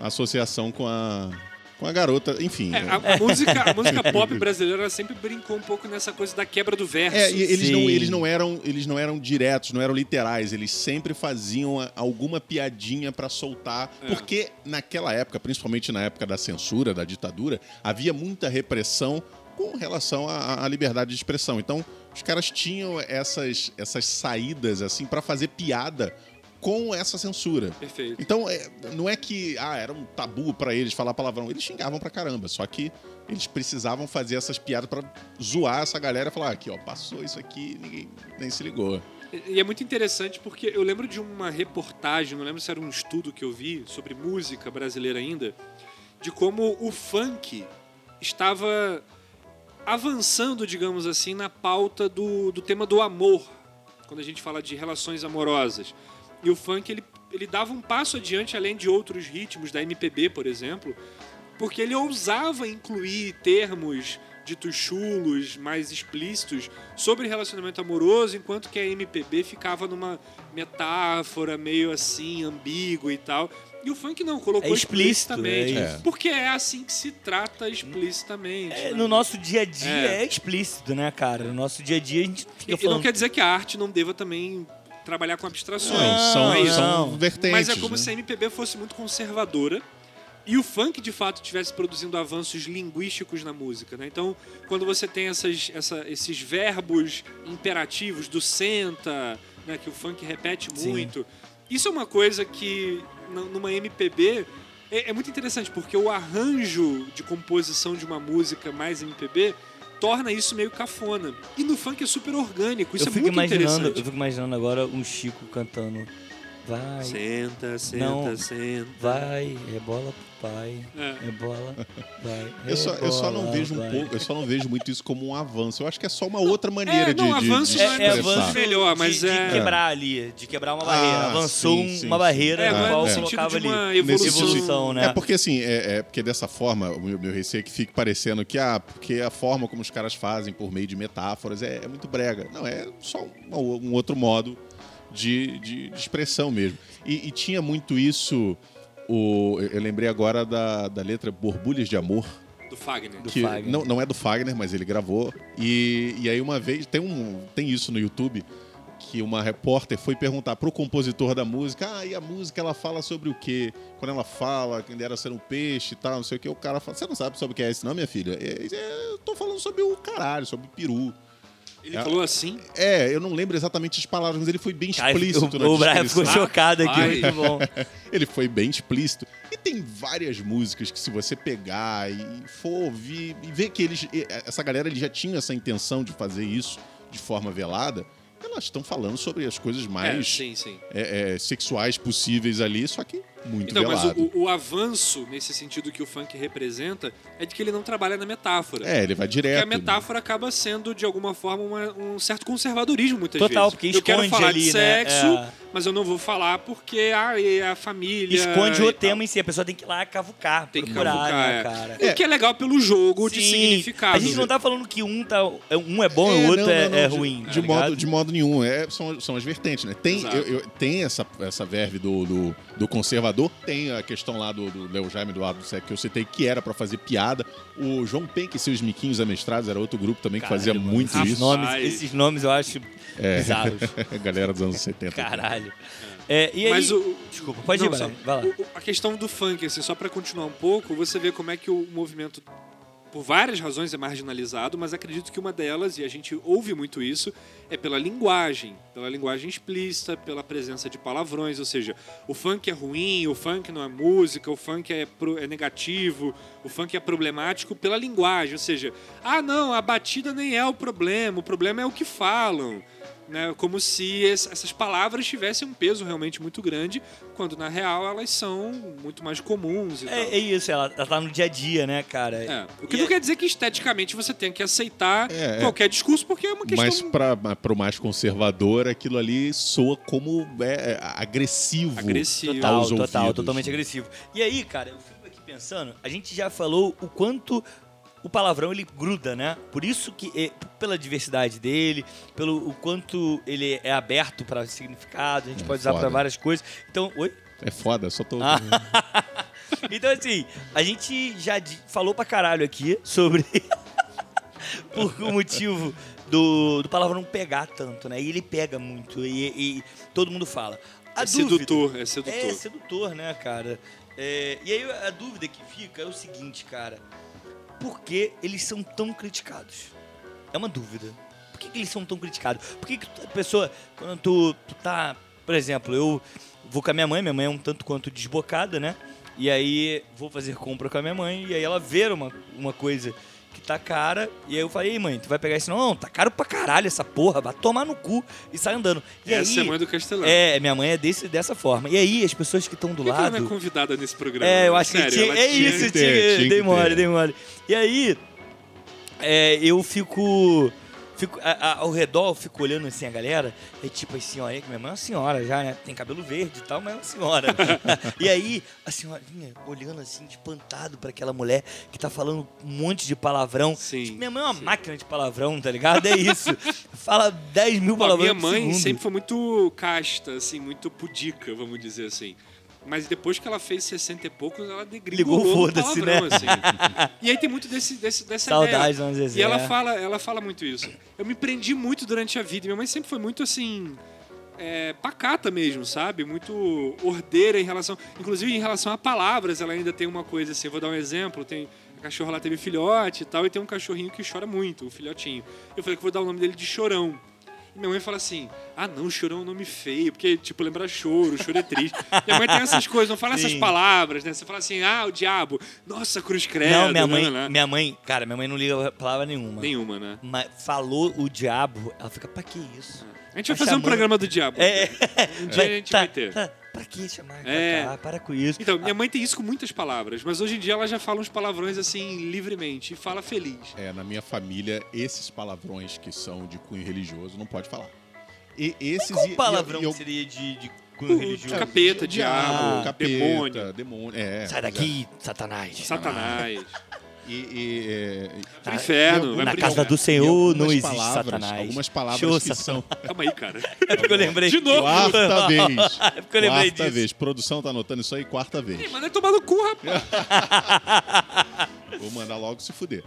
A associação com a, com a garota, enfim. É, né? a, a música, a música pop brasileira sempre brincou um pouco nessa coisa da quebra do verso. É, e eles Sim. não, eles, não eram, eles não eram diretos, não eram literais, eles sempre faziam a- alguma piadinha pra soltar, É. porque naquela época, principalmente na época da censura, da ditadura, havia muita repressão com relação à, à liberdade de expressão. Então, os caras tinham essas, essas saídas assim pra fazer piada com essa censura. Perfeito. Então, é, não é que ah, era um tabu pra eles falar palavrão. Eles xingavam pra caramba. Só que eles precisavam fazer essas piadas pra zoar essa galera e falar: aqui, ó, passou isso aqui, ninguém nem se ligou. E é muito interessante porque eu lembro de uma reportagem, não lembro se era um estudo que eu vi sobre música brasileira ainda, de como o funk estava avançando, digamos assim, na pauta do, do tema do amor, quando a gente fala de relações amorosas. E o funk ele, ele dava um passo adiante além de outros ritmos da MPB, por exemplo, porque ele ousava incluir termos ditos chulos, mais explícitos sobre relacionamento amoroso, enquanto que a MPB ficava numa metáfora meio assim, ambígua e tal. E o funk não, colocou É explícito, explicitamente. é. Porque é assim que se trata explicitamente. É, né? no nosso dia a dia É. é. explícito, né, cara? No nosso dia a dia a gente fica E, e falando. não quer dizer que a arte não deva também trabalhar com abstrações. Não, são, é são vertentes. Mas é como né? se a MPB fosse muito conservadora e o funk de fato estivesse produzindo avanços linguísticos na música. Né? Então, quando você tem essas, essa- esses verbos imperativos do senta, né, que o funk repete Sim. muito, isso é uma coisa que numa MPB é, é muito interessante porque o arranjo de composição de uma música mais MPB torna isso meio cafona. E no funk é super orgânico, isso eu é fico muito imaginando, interessante. eu fico imaginando agora um Chico cantando vai, Senta, senta, Não. senta. vai, rebola pai, É. rebola, vai. Eu só, eu só não vejo um vai. pouco, eu só não vejo muito isso como um avanço. Eu acho que é só uma outra maneira É, de, não, de, avanço de não É, é avanço Melhor, mas de, de é- quebrar ali, de quebrar uma barreira. Ah, Avançou sim, um- sim, uma sim. barreira É, mas qual no colocava de ali. evolução. evolução, né? É porque assim, é, é porque dessa forma, o meu, meu receio é que fique parecendo que, ah, porque a forma como os caras fazem por meio de metáforas é, é muito brega. Não, é só um, um outro modo de, de- de expressão mesmo. E, e tinha muito isso, o, eu eu lembrei agora da, da letra Borbulhas de Amor, Do Fagner. Do que Fagner. não, não é do Fagner, mas ele gravou. E, e aí uma vez, tem, um, tem isso no YouTube, que uma repórter foi perguntar pro compositor da música, ah, e a música ela fala sobre o quê? Quando ela fala que era ser um peixe e tal, não sei o que, o cara fala, você não sabe sobre o que é isso não, minha filha? É, é, eu tô falando sobre o caralho, sobre o peru. Ele É. falou assim. É, eu não lembro exatamente as palavras, mas ele foi bem explícito o, na o Brian ficou chocado aqui, Ai. muito bom. Ele foi bem explícito. E tem várias músicas que se você pegar e for ouvir e ver que eles, essa galera eles já tinha essa intenção de fazer isso de forma velada, elas estão falando sobre as coisas É, mais sim, sim. é, é, sexuais possíveis ali, só que muito Então, mas velado. o, o- o avanço, nesse sentido que o funk representa, é de que ele não trabalha na metáfora. É, ele vai Porque direto. a metáfora acaba sendo, de alguma forma, uma- um certo conservadorismo, muitas Total, vezes. porque eu quero esconde falar ali, de né? sexo, É. mas eu não vou falar porque ah, é a família. Esconde o tal. tema em si, a pessoa tem que ir lá cavucar, Tem que procurar, cavucar, né, é. cara? O que é legal pelo jogo de Sim, significado. A gente não tá falando que um, tá, um é bom e É, o outro não, é, não, não, é de- ruim. De, tá modo, de modo nenhum. É, são, são as vertentes, né? Tem, eu- eu- tem essa, essa verve do, do, do tem a questão lá do, do Léo Jaime, do Lado do Sec, que eu citei, que era pra fazer piada. O João Penck e seus miquinhos amestrados era outro grupo também que Caralho, fazia mano, muito esses isso. Nomes, esses nomes eu acho É. bizarros. Galera dos anos 70. Caralho. É, e aí, Mas o. Desculpa, pode Não, ir, só- vai lá. a questão do funk, assim, só pra continuar um pouco, você vê como é que o movimento, por várias razões, é marginalizado, mas acredito que uma delas, e a gente ouve muito isso, é pela linguagem, pela linguagem explícita, pela presença de palavrões, ou seja, o funk é ruim, o funk não é música, o funk é, pro- é negativo, o funk é problemático pela linguagem, ou seja, ah não, a batida nem é o problema, o problema é o que falam. Né, como se es- essas palavras tivessem um peso realmente muito grande, quando na real elas são muito mais comuns e tal. É, é isso, ela, ela tá no dia a dia, né, cara? É. O que E não é- quer dizer que esteticamente você tem que aceitar É, é. qualquer discurso, porque é uma questão. Mas para pro mais conservador, aquilo ali soa como é, agressivo. Agressivo. Total, aos total, ouvidos. totalmente agressivo. E aí, cara, eu fico aqui pensando, a gente já falou o quanto o palavrão ele gruda, né? Por isso que pela diversidade dele, pelo o quanto ele é aberto para significado, a gente É pode usar para várias coisas. Então, oi. É foda, só tô. Ah. então assim, a gente já falou pra caralho aqui sobre por que o motivo do, do palavrão pegar tanto, né? E ele pega muito e, e todo mundo fala. A é dúvida- sedutor, é sedutor. é sedutor, né, cara? É, e aí a dúvida que fica é o seguinte, cara. Por que eles são tão criticados? É uma dúvida. Por que, que eles são tão criticados? Por que, que a pessoa, quando tu, tu tá. Por exemplo, eu vou com a minha mãe, minha mãe é um tanto quanto desbocada, né? E aí vou fazer compra com a minha mãe, e aí ela vê uma, uma coisa que tá cara, e aí eu falei, ei mãe, tu vai pegar isso? Não, não, tá caro pra caralho essa porra, vai tomar no cu e sai andando. E Essa aí, é a mãe do Castelão. é, minha mãe é desse, dessa forma. E aí, as pessoas que estão do que, que ela lado. não é convidada nesse programa? É, eu acho Sério, que tinha. É tinha- isso, tinha, dei mole, dei mole. E aí, é, eu fico. fico a- a- ao redor, eu fico olhando assim a galera, e tipo, as senhorinhas, que minha mãe é uma senhora já, né? Tem cabelo verde e tal, mas é uma senhora. e aí, a senhorinha olhando assim, espantado pra aquela mulher que tá falando um monte de palavrão. Sim, Tipo, minha mãe é uma sim. máquina de palavrão, tá ligado? É isso. Fala 10 mil Pô, palavrões minha mãe sempre foi muito casta, assim, muito pudica, vamos dizer assim. Mas depois que ela fez 60 e poucos, ela Ligou degringolou no foda-se, palavrão, né? assim. E aí tem muito desse, desse, dessa Saudade, ideia. Zezé. E ela fala, ela fala muito isso. Eu me prendi muito durante a vida. Minha mãe sempre foi muito assim. é, pacata mesmo, sabe? Muito ordeira em relação. Inclusive em relação a palavras, ela ainda tem uma coisa assim. Eu vou dar um exemplo. Tem. A cachorra lá teve filhote e tal, e tem um cachorrinho que chora muito, o filhotinho. Eu falei que vou dar o nome dele de chorão. Minha mãe fala assim: ah, não, chorão é um nome feio, porque, tipo, lembra choro, choro é triste. minha mãe tem essas coisas, não fala essas Sim. palavras, né? Você fala assim: ah, o diabo, nossa, cruz credo. Não, minha mãe, né? minha mãe, cara, minha mãe não liga palavra nenhuma. Nenhuma, né? Mas falou o diabo, ela fica, pra que isso? A gente vai Tá fazer um chamando- programa do diabo. É, Um dia a gente vai ter. Tá, Pra que chamar É. Cacá? Para com isso. Então, minha mãe tem isso com muitas palavras, mas hoje em dia ela já fala uns palavrões assim livremente e fala feliz. É, na minha família, esses palavrões que são de cunho religioso não pode falar. E esses Qual e- e- palavrão e eu- seria de, de cunho religioso? capeta, diabo, capeta, demônio. demônio. É, Sai daqui, Satanás. Satanás. E, e, é, inferno, vai Na casa do Senhor não existe palavras- Satanás. Algumas palavras Show, que são. Calma aí, cara. É porque eu lembrei. De novo. Quarta vez. É porque eu lembrei quarta disso. vez. Produção tá anotando isso aí, quarta Ih, vez. Manda tomar no cu, rapaz. Vou mandar logo se fuder.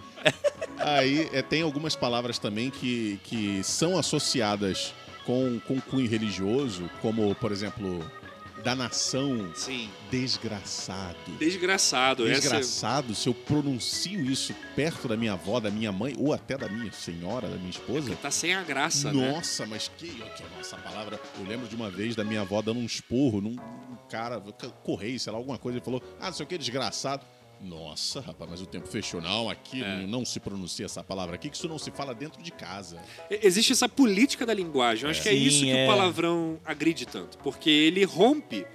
Aí é, tem algumas palavras também que, que são associadas com, com cunho religioso, como, por exemplo, da nação Sim. desgraçado. Desgraçado. Essa... Desgraçado, se eu pronuncio isso perto da minha avó, da minha mãe, ou até da minha senhora, da minha esposa. Tá sem a graça, né? Nossa, mas que, que nossa palavra. Eu lembro de uma vez da minha avó dando um esporro num num cara, correio, sei lá, alguma coisa, ele falou: Ah, não sei o que, desgraçado. Nossa, rapaz, mas o tempo fechou. Não, aqui É. não se pronuncia essa palavra aqui, que isso não se fala dentro de casa. Existe essa política da linguagem. Eu acho que é Sim, isso que é. o palavrão agride tanto. Porque ele rompe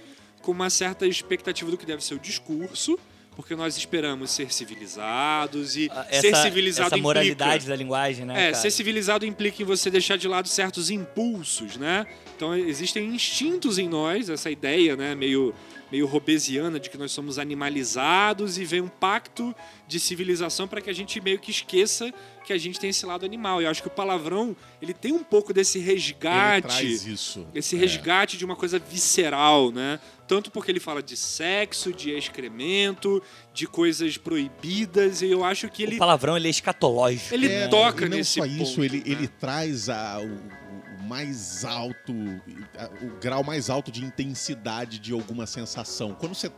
com uma certa expectativa do que deve ser o discurso, porque nós esperamos ser civilizados e Ah, ser Essa, civilizado essa moralidade implica... da linguagem, né? É, cara? ser civilizado implica em você deixar de lado certos impulsos, né? Então existem instintos em nós, essa ideia, né, meio meio robesiana de que nós somos animalizados e vem um pacto de civilização para que a gente meio que esqueça que a gente tem esse lado animal. E eu acho que o palavrão, ele tem um pouco desse Ele resgate traz isso. esse É. resgate de uma coisa visceral, né? Tanto porque ele fala de sexo, de excremento, de coisas proibidas, e eu acho que ele, O palavrão, ele é escatológico. ele É, toca e não nesse só ponto. isso, ele, né? ele traz a- o mais alto, o grau mais alto de intensidade de alguma sensação. Quando você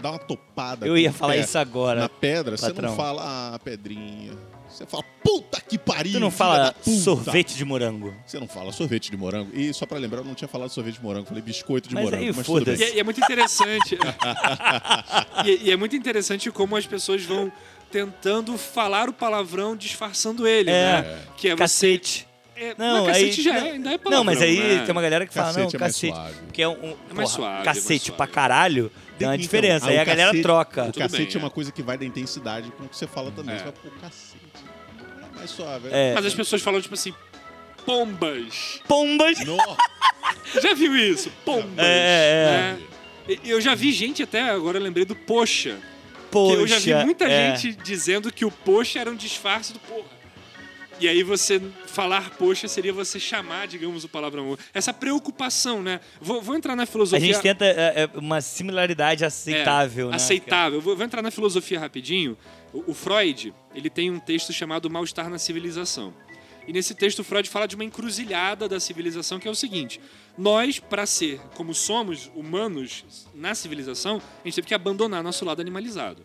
dá uma topada Eu ia falar pé isso agora. na pedra, você patrão. não fala, ah, pedrinha. Você fala, puta que pariu! Tu não fala da puta." sorvete de morango. Você não fala sorvete de morango. E só pra lembrar, eu não tinha falado sorvete de morango, falei biscoito de Mas morango. aí, mas bem. E, é- e é muito interessante. e, e é muito interessante como as pessoas vão tentando falar o palavrão disfarçando ele, É. né? Que é você. É, Não, mas aí- cacete já é, ainda é palavrão. Não, mas aí né? tem uma galera que fala, Cacete não, é mais cacete. suave. Porque é um. mais porra, suave, é mais cacete suave. pra caralho tem uma diferença. aí Aí a galera cacete- troca. O cacete bem, é uma é. coisa que vai da intensidade com o que você fala também. É. Você fala, pô, cacete. É mais suave. É. Mas as pessoas falam, tipo assim, pombas. Pombas. Nossa, Já viu isso? Pombas. É, né? E- Eu já vi gente até, agora eu lembrei do poxa. Poxa. que eu já vi muita é. gente dizendo que o poxa era um disfarce do porra. E aí você falar poxa seria você chamar, digamos, o palavrão. Essa preocupação, né? Vou, vou entrar na A filosofia. gente tenta é, é, uma similaridade aceitável, É, né? Aceitável. Vou, vou entrar na filosofia rapidinho. O, o Freud, ele tem um texto chamado Mal-Estar na Civilização. E nesse texto o Freud fala de uma encruzilhada da civilização, que é o seguinte: nós, para ser como somos humanos na civilização, a gente teve que abandonar nosso lado animalizado.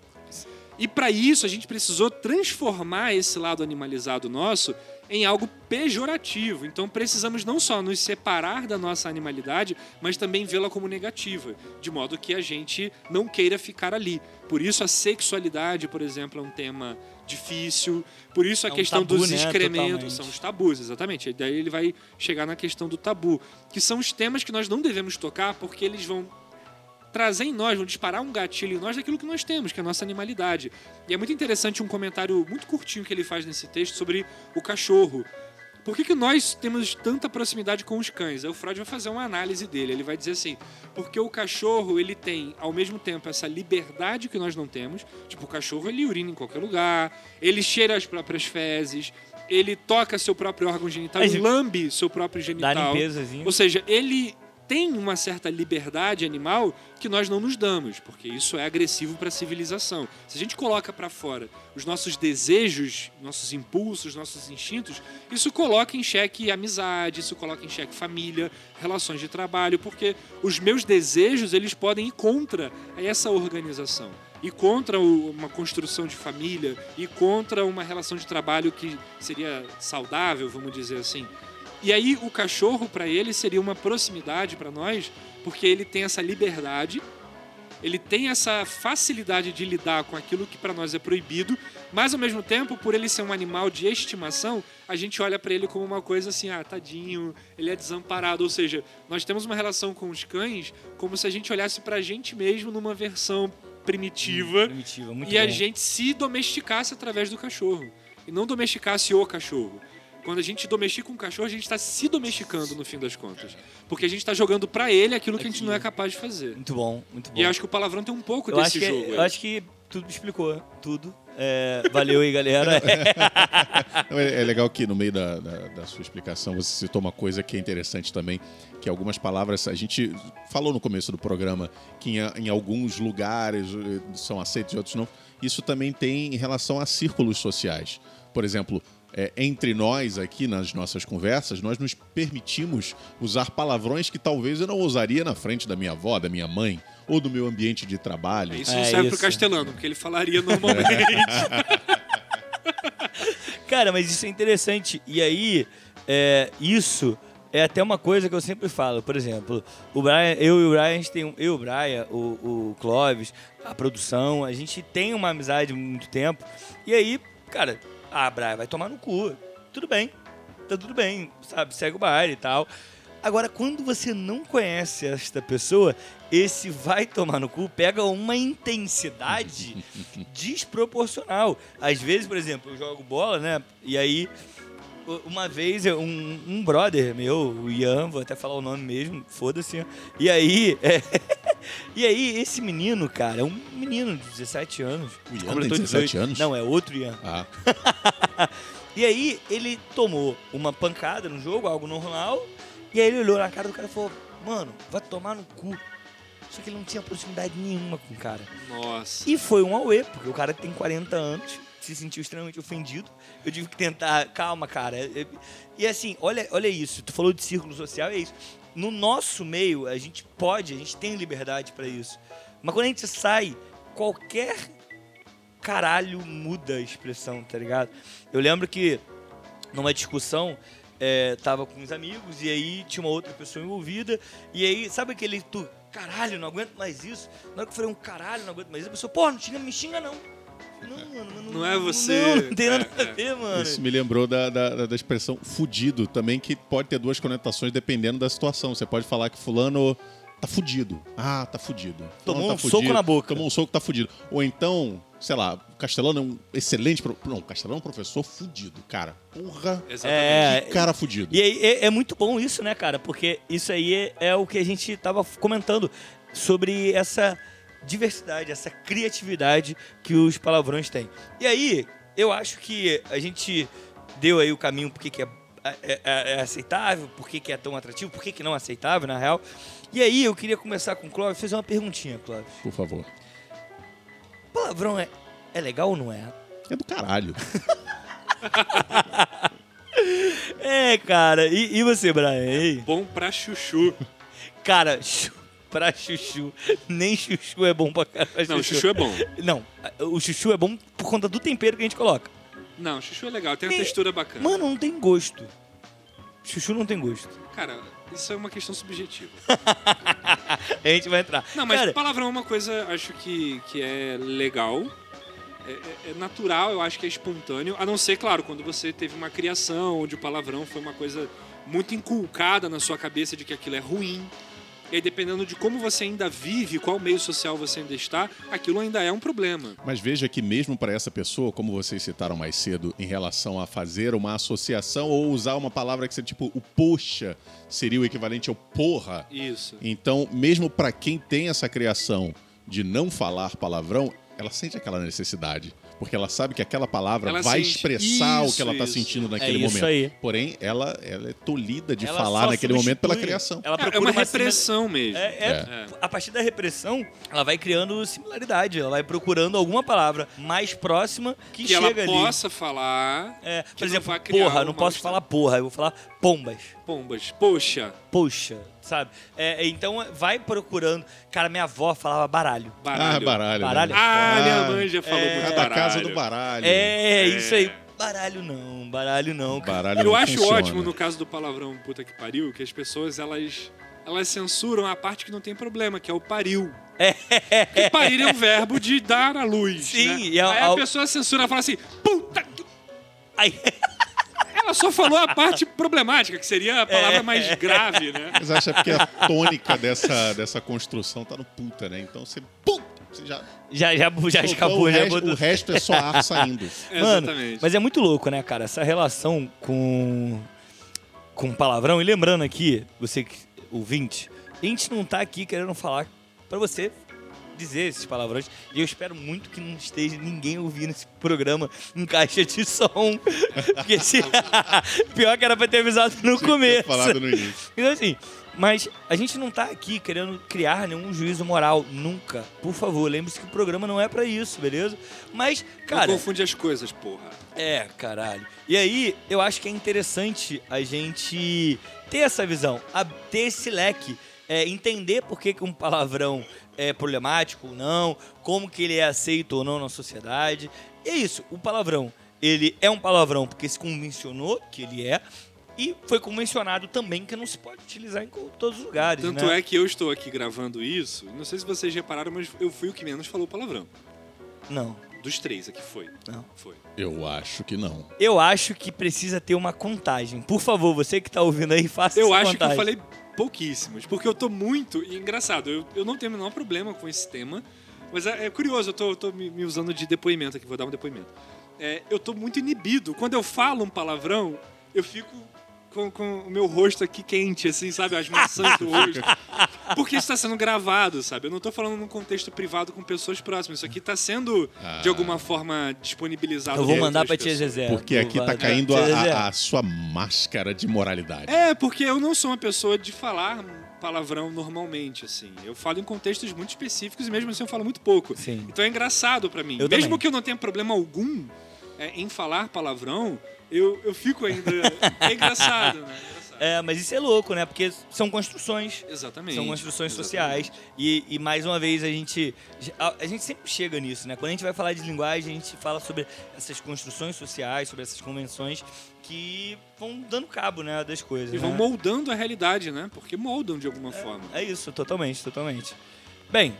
E para isso a gente precisou transformar esse lado animalizado nosso em algo pejorativo. Então precisamos não só nos separar da nossa animalidade, mas também vê-la como negativa, de modo que a gente não queira ficar ali. Por isso a sexualidade, por exemplo, é um tema difícil. Por isso a É um questão tabu, dos né? excrementos Totalmente. são os tabus, exatamente. E daí ele vai chegar na questão do tabu, que são os temas que nós não devemos tocar porque eles vão trazer em nós, vão disparar um gatilho em nós daquilo que nós temos, que é a nossa animalidade. E é muito interessante um comentário muito curtinho que ele faz nesse texto sobre o cachorro. Por que, que nós temos tanta proximidade com os cães? Aí o Freud vai fazer uma análise dele. Ele vai dizer assim: porque o cachorro ele tem ao mesmo tempo essa liberdade que nós não temos. Tipo, o cachorro ele urina em qualquer lugar, ele cheira as próprias fezes, ele toca seu próprio órgão genital, Mas- ele lambe seu próprio Dá genital. limpezazinho. Ou seja, ele tem uma certa liberdade animal que nós não nos damos, porque isso é agressivo para a civilização. Se a gente coloca para fora os nossos desejos, nossos impulsos, nossos instintos, isso coloca em xeque amizade, isso coloca em xeque família, relações de trabalho, porque os meus desejos eles podem ir contra essa organização e contra uma construção de família e contra uma relação de trabalho que seria saudável, vamos dizer assim. E aí o cachorro para ele seria uma proximidade para nós, porque ele tem essa liberdade ele tem essa facilidade de lidar com aquilo que para nós é proibido, mas ao mesmo tempo, por ele ser um animal de estimação, a gente olha para ele como uma coisa assim, ah, tadinho, ele é desamparado, ou seja, nós temos uma relação com os cães como se a gente olhasse pra gente mesmo numa versão primitiva Primitiva, muito e a gente se domesticasse através do cachorro e não domesticasse o cachorro. Quando a gente domestica um cachorro, a gente está se domesticando no fim das contas. Porque a gente está jogando pra ele aquilo que a gente não é capaz de fazer. Muito bom, muito bom. E eu acho que o palavrão tem um pouco Eu desse acho que, jogo. eu aí. acho que tudo explicou, tudo. É, valeu aí, galera. Não, É, é legal que no meio da, da- da sua explicação você citou uma coisa que é interessante também, que algumas palavras a gente falou no começo do programa que em, em alguns lugares eh, são aceitos e outros não. Isso também tem em relação a círculos sociais. Por exemplo, eh, entre nós aqui nas nossas conversas, nós nos permitimos usar palavrões que talvez eu não usaria na frente da minha avó, da minha mãe ou do meu ambiente de trabalho. Isso não É serve pro isso. castelano, porque ele falaria normalmente. Cara, mas isso é interessante. E aí, é, isso é até uma coisa que eu sempre falo. Por exemplo, o Brian, eu e o Brian, a gente tem um, eu e o Brian, o, o Clóvis, a produção, a gente tem uma amizade há muito tempo. E aí, cara, ah, Brian, vai tomar no cu. Tudo bem. Tá tudo bem, sabe? Segue o baile e tal. Agora, quando você não conhece esta pessoa, esse vai tomar no cu pega uma intensidade desproporcional. Às vezes, por exemplo, eu jogo bola, né? E aí, uma vez, um, um brother meu, o Ian, vou até falar o nome mesmo, foda-se. E aí, é, e aí, esse menino, cara, é um menino de 17 anos. O Ian tem 17 18. anos? Não, é outro Ian. Ah, E aí ele tomou uma pancada no jogo, algo normal, e aí ele olhou na cara do cara e falou, mano, vai tomar no cu. Só que ele não tinha proximidade nenhuma com o cara. Nossa. E foi um auê, porque o cara tem 40 anos, se sentiu extremamente ofendido. Eu tive que tentar, calma, cara. É- é- E assim, olha, olha isso, tu falou de círculo social, é isso. No nosso meio, a gente pode, a gente tem liberdade pra isso. Mas quando a gente sai, qualquer caralho muda a expressão, tá ligado? Eu lembro que numa discussão é, tava com uns amigos e aí tinha uma outra pessoa envolvida e aí, sabe aquele tu, caralho, não aguento mais isso? Na hora que eu falei um caralho, não aguento mais isso, a pessoa, porra, não xinga, me xinga não. Não, mano, mas Não é você. Não, não tem nada É, a ver, mano. Isso me lembrou da, da, da expressão fudido também, que pode ter duas conotações dependendo da situação. Você pode falar que fulano tá fudido. Ah, tá fudido. Fulano Tomou tá um soco na boca. Tomou um soco, tá fudido. Ou então, sei lá, o Castelano é um excelente... Pro... Não, o Castelano é um professor fudido, cara. Porra, Exatamente. É, que cara fudido. E aí, é, é muito bom isso, né, cara? Porque isso aí é, é o que a gente tava comentando sobre essa diversidade, essa criatividade que os palavrões têm. E aí, eu acho que a gente deu aí o caminho porque que é, é- é- é aceitável, por que é tão atrativo, por que não é aceitável, na real. E aí, eu queria começar com o Clóvis, fazer uma perguntinha, Clóvis. Por favor. Palavrão é, é legal ou não é? É do caralho. É, cara. E, e você, Brian? E aí? Bom pra chuchu. Cara, chu- pra chuchu, nem chuchu é bom pra caralho. Não, chuchu é bom. Não, o chuchu é bom por conta do tempero que a gente coloca. Não, chuchu é legal, tem uma Tem- textura bacana. Mano, não tem gosto. Chuchu não tem gosto. Cara, isso é uma questão subjetiva. A gente vai entrar. Não, mas Cara, palavrão é uma coisa, acho que, que é legal. É, é- é natural, eu acho que é espontâneo. A não ser, claro, quando você teve uma criação onde o palavrão foi uma coisa muito inculcada na sua cabeça de que aquilo é ruim. E aí, dependendo de como você ainda vive, qual meio social você ainda está, aquilo ainda é um problema. Mas veja que mesmo para essa pessoa, como vocês citaram mais cedo, em relação a fazer uma associação ou usar uma palavra que seria tipo o poxa, seria o equivalente ao porra. Isso. Então, mesmo para quem tem essa criação de não falar palavrão, ela sente aquela necessidade. Porque ela sabe que aquela palavra Ela vai sente- expressar o isso, que ela está sentindo naquele É isso momento. aí. Porém, ela, ela é tolhida de ela falar naquele momento pela criação. Ela É, é procura uma simi- repressão mesmo. É, é- É. A partir da repressão, ela vai criando similaridade. Ela vai procurando alguma palavra mais próxima que, Que ela chega ali. possa falar É, por exemplo, porra, não posso falar porra, eu vou falar pombas. pombas. Poxa, Poxa, sabe? É, então vai procurando. Cara, minha avó falava baralho. baralho. Ah, baralho. Baralho. né? Ah, minha Ah, mãe já falou é, muito Cada baralho. casa do baralho. É, isso aí. Baralho não, baralho não. cara. Baralho Eu não acho funciona. ótimo no caso do palavrão puta que pariu, que as pessoas elas elas censuram a parte que não tem problema, que é o pariu. Porque parir é um verbo de dar à luz. Sim, né? e é Aí ao- a pessoa censura e fala assim, puta que... Aí, Ela só falou a parte problemática, que seria a palavra mais grave, né? Mas acho que a tônica dessa, dessa construção tá no puta, né? Então você. Pum, você já. já, já, já escapou, o, já resto, botou- o resto é só ar saindo. Mano, Exatamente. mas é muito louco, né, cara? Essa relação com com palavrão. E lembrando aqui, você que ouvinte, a gente não tá aqui querendo falar pra você dizer esses palavrões. E eu espero muito que não esteja ninguém ouvindo esse programa em caixa de som. Porque se... pior que era pra ter avisado no Tinha começo. falado no início. Então, assim, mas a gente não tá aqui querendo criar nenhum juízo moral. Nunca. Por favor, lembre-se que o programa não é pra isso, beleza? Mas, cara. Não confunde as coisas, porra. É, caralho. E aí, eu acho que é interessante a gente ter essa visão, ter esse leque, é, entender por que, que um palavrão é problemático ou não, como que ele é aceito ou não na sociedade. E é isso, o palavrão, ele é um palavrão porque se convencionou que ele é, e foi convencionado também que não se pode utilizar em todos os lugares, Tanto né? é que eu estou aqui gravando isso, não sei se vocês repararam, mas eu fui o que menos falou palavrão. Não, Dos três aqui foi. não. Foi. Eu acho que não. Eu acho que precisa ter uma contagem. Por favor, você que tá ouvindo aí, faça Eu essa acho que eu contagem. falei pouquíssimos, porque eu tô muito. E engraçado, eu, eu não tenho o menor problema com esse tema, mas é, é curioso, eu tô, eu tô me, me usando de depoimento aqui, vou dar um depoimento. É, eu tô muito inibido. Quando eu falo um palavrão, eu fico com, com o meu rosto aqui quente, assim, sabe? As maçãs do rosto. Porque isso tá sendo gravado, sabe? Eu não tô falando num contexto privado com pessoas próximas. Isso aqui tá sendo, de alguma forma, disponibilizado. Eu vou pra mandar pra tia. Zezé. Porque Eu aqui vou- tá caindo a, a- sua máscara de moralidade. É, porque eu não sou uma pessoa de falar palavrão normalmente, assim. Eu falo em contextos muito específicos e mesmo assim eu falo muito pouco. Sim. Então é engraçado pra mim. Eu mesmo também. que eu não tenha problema algum é, em falar palavrão, eu, eu fico ainda. É engraçado, né? É engraçado. É, mas isso é louco, né? Porque são construções. Exatamente. São construções Exatamente. sociais. E, e mais uma vez a gente. A, a gente sempre chega nisso, né? Quando a gente vai falar de linguagem, a gente fala sobre essas construções sociais, sobre essas convenções que vão dando cabo, né, das coisas. E vão né? moldando a realidade, né? Porque moldam de alguma forma. É isso, totalmente, totalmente. Bem,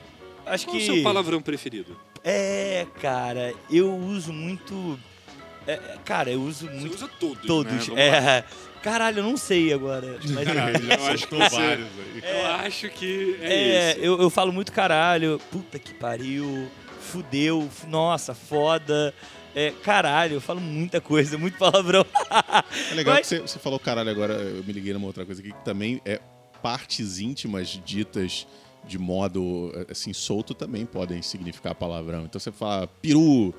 acho Qual que. é o seu palavrão preferido? É, cara, eu uso muito. É, é, cara, eu uso Você muito. usa todos. Todos. Né? É. Caralho, eu não sei agora. Mas Caralho, eu acho que você- vários aí. Eu acho que é, É, esse. eu, eu falo muito caralho, puta que pariu, fudeu, nossa, foda. É, caralho, eu falo muita coisa, muito palavrão. É legal Mas- que você, você falou caralho agora, eu me liguei numa outra coisa aqui, que também é partes íntimas ditas de modo assim solto também podem significar palavrão. Então você fala peru,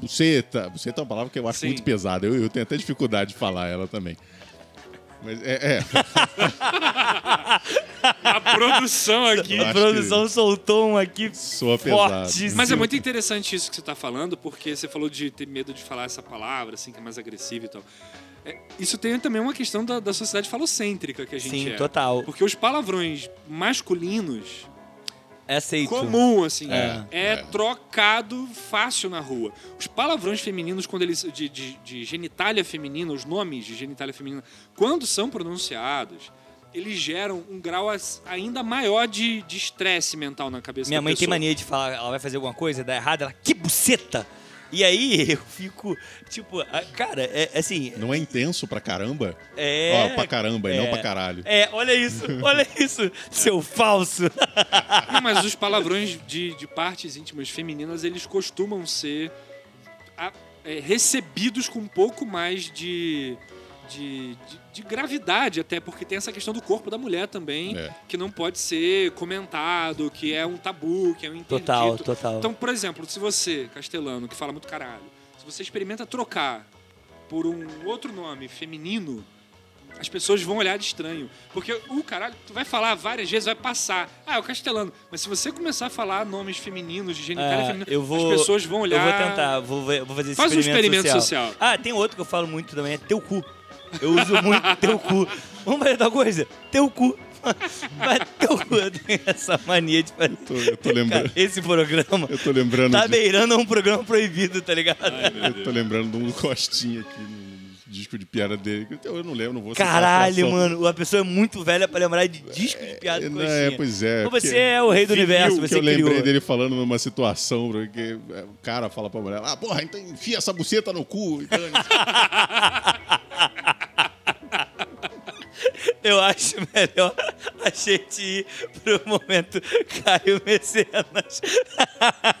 buceta. Buceta é uma palavra que eu acho Sim. muito pesada. Eu, eu tenho até dificuldade de falar ela também. Mas é, é. A produção aqui. A produção soltou um aqui soa pesado. Mas é muito interessante isso que você tá falando, porque você falou de ter medo de falar essa palavra, assim, que é mais agressiva e tal. É, isso tem também uma questão da, da sociedade falocêntrica que a gente Sim, é. total. Porque os palavrões masculinos, É aceito. comum, assim, É, é, é. trocado fácil na rua. Os palavrões femininos, quando eles. De, de, de genitália feminina, os nomes de genitália feminina, quando são pronunciados, eles geram um grau as- ainda maior de de estresse mental na cabeça Minha da mãe tem pessoa. mania de falar, ela vai fazer alguma coisa, dá errado, ela, que buceta! E aí eu fico, tipo, cara, é assim, Não é intenso pra caramba? é. Ó, pra caramba e é. não pra caralho. É, olha isso, olha isso, seu falso. Não, mas os palavrões de, de partes íntimas femininas, eles costumam ser a- é, recebidos com um pouco mais de, de, de- de gravidade, até porque tem essa questão do corpo da mulher também, É. que não pode ser comentado, que é um tabu, que é um interdito. Total, total. Então, por exemplo, se você, castelano, que fala muito caralho, se você experimenta trocar por um outro nome feminino, as pessoas vão olhar de estranho. Porque o caralho, tu vai falar várias vezes, vai passar. Ah, é o castelano. Mas se você começar a falar nomes femininos, de genitália É, feminina, eu vou, as pessoas vão olhar. Eu vou tentar, vou, ver- vou fazer esse Faz um experimento, experimento social. social. Ah, tem outro que eu falo muito também, é teu cu. Eu uso muito teu cu. Vamos fazer tal coisa? Teu cu. Vai teu cu. Eu tenho essa mania de fazer. Tô- eu tô lembrando- Cara, esse programa Eu tô lembrando tá de, beirando um programa proibido, tá ligado? eu tô lembrando de um Costinha aqui no disco de piada dele. Eu não lembro, não vou a Caralho, mano, a pessoa é muito velha pra lembrar de disco de piada com Não, é, pois é. Você é o rei do universo, que você eu lembrei criou. dele falando numa situação, porque é, o cara fala pra mulher, ah, porra, então enfia essa buceta no cu. e Eu acho melhor a gente ir pro momento Caio Mecenas.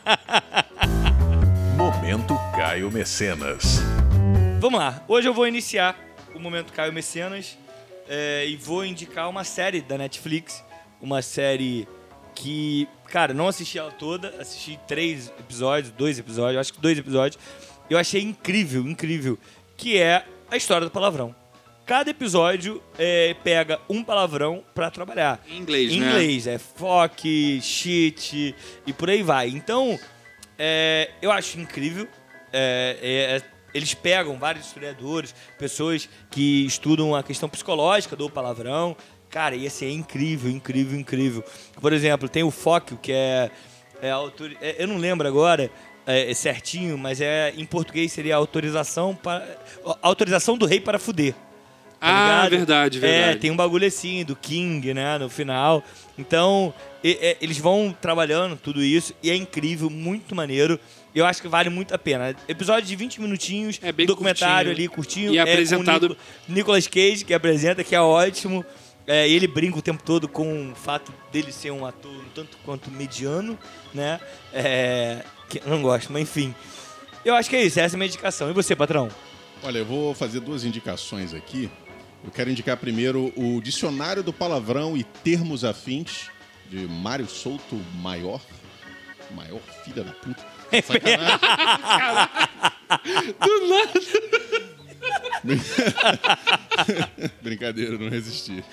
Momento Caio Mecenas. Vamos lá, hoje eu vou iniciar o momento Caio Mecenas é, e vou indicar uma série da Netflix, uma série que, cara, não assisti ela toda, assisti três episódios, dois episódios, acho que dois episódios. Eu achei incrível, incrível, que é a história do palavrão. Cada episódio é, pega um palavrão pra trabalhar. Em inglês, Em né? inglês, é fuck, shit e por aí vai. Então, é, eu acho incrível. É, é, é, eles pegam vários historiadores, pessoas que estudam a questão psicológica do palavrão. Cara, e assim, é incrível, incrível, incrível. Por exemplo, tem o fuck, que é, é autor... é, eu não lembro agora é, é certinho, mas é em português seria autorização para autorização do rei para fuder. Tá Ah, ligado? verdade, É, verdade. tem um bagulho assim, do King, né, no final. Então, e- e- eles vão trabalhando tudo isso e é incrível, muito maneiro. Eu acho que vale muito a pena. Episódio de 20 minutinhos, É bem documentário curtinho. ali, curtinho. E é apresentado- com o Nico- Nicolas Cage, que apresenta, que é ótimo. É, ele brinca o tempo todo com o fato dele ser um ator um tanto quanto mediano, né? É, que eu não gosto, mas enfim. Eu acho que é isso, essa é a minha indicação. E você, patrão? Olha, eu vou fazer duas indicações aqui. Eu quero indicar primeiro o Dicionário do Palavrão e Termos Afins, de Mário Souto Maior. Maior filha da puta. Sacanagem. Do nada. Brincadeira, não resisti.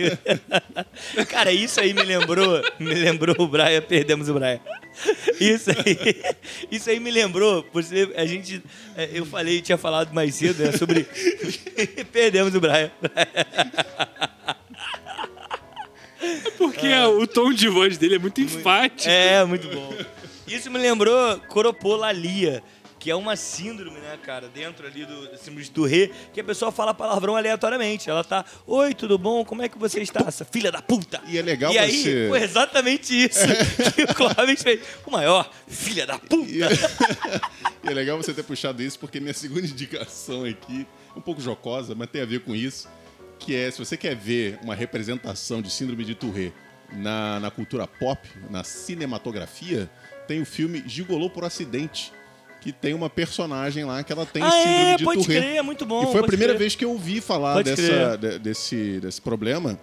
Cara, isso aí me lembrou, me lembrou o Brian, perdemos o Brian. Isso aí, isso aí me lembrou, você, a gente, é, eu falei, tinha falado mais cedo, né, sobre perdemos o Brian. Porque o tom de voz dele é muito enfático. É, muito bom. Isso me lembrou Coropolalia, que é uma síndrome, né, cara, dentro ali do do síndrome de Tourette, que a pessoa fala palavrão aleatoriamente. Ela tá, oi, tudo bom? Como é que você está? Essa filha da puta! E é legal E aí, você- foi exatamente isso que o Clóvis fez. O maior, filha da puta! E é, e é legal você ter puxado isso, porque minha segunda indicação aqui, um pouco jocosa, mas tem a ver com isso, que é, se você quer ver uma representação de síndrome de Tourette na, na cultura pop, na cinematografia, tem o filme Gigolô por Acidente, que tem uma personagem lá que ela tem Ah, síndrome é, de pode Tourette. crer, é muito bom. E foi a primeira crer. vez que eu ouvi falar Pode dessa, de- desse, desse problema.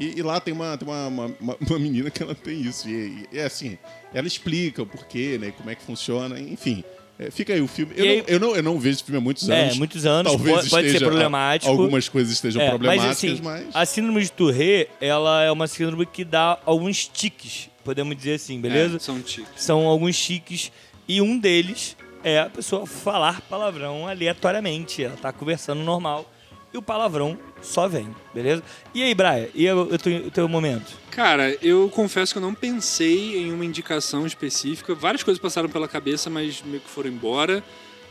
E, e lá tem, uma, tem uma, uma, uma- uma menina que ela tem isso. E, e é assim, ela explica o porquê, né? Como é que funciona, enfim. É, fica aí o filme. Eu, aí- não, eu, não, eu não vejo esse filme há muitos É, anos. muitos anos, Talvez pode- pode ser problemático. Algumas coisas estejam É, problemáticas, mas, mas. assim, a síndrome de Tourette, ela é uma síndrome que dá alguns tiques, podemos dizer assim, beleza? É, são ticos. São alguns tiques e um deles é a pessoa falar palavrão aleatoriamente. Ela tá conversando normal e o palavrão só vem, beleza? E aí, Braia, e o, o teu, o teu momento? Cara, eu confesso que eu não pensei em uma indicação específica. Várias coisas passaram pela cabeça, mas meio que foram embora.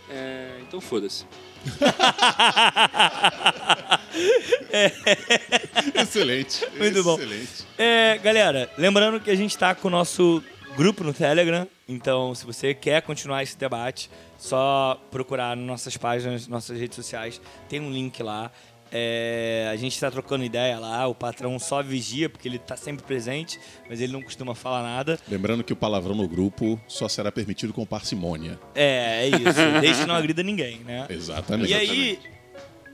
É, então foda-se. Excelente. Muito bom. excelente. É, galera, lembrando que a gente tá com o nosso grupo no Telegram, então se você quer continuar esse debate, só procurar nas nossas páginas, nossas redes sociais, tem um link lá. É, a gente está trocando ideia lá, o patrão só vigia, porque ele tá sempre presente, mas ele não costuma falar nada. Lembrando que o palavrão no grupo só será permitido com parcimônia. É, é isso. Desde que não agrida ninguém, né? Exatamente. E aí,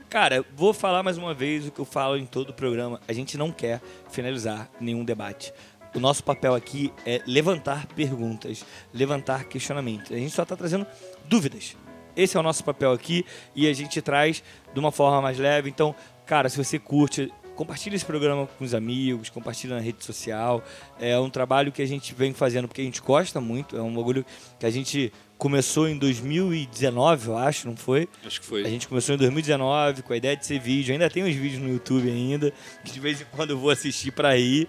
cara, vou falar mais uma vez o que eu falo em todo o programa. A gente não quer finalizar nenhum debate. O nosso papel aqui é levantar perguntas, levantar questionamentos. A gente só está trazendo dúvidas. Esse é o nosso papel aqui e a gente traz de uma forma mais leve. Então, cara, se você curte, compartilha esse programa com os amigos, compartilha na rede social. É um trabalho que a gente vem fazendo porque a gente gosta muito. É um bagulho que a gente começou em 2019, eu acho, não foi? Acho que foi. A gente começou em 2019 com a ideia de ser vídeo. Ainda tem uns vídeos no YouTube ainda, que de vez em quando eu vou assistir pra ir.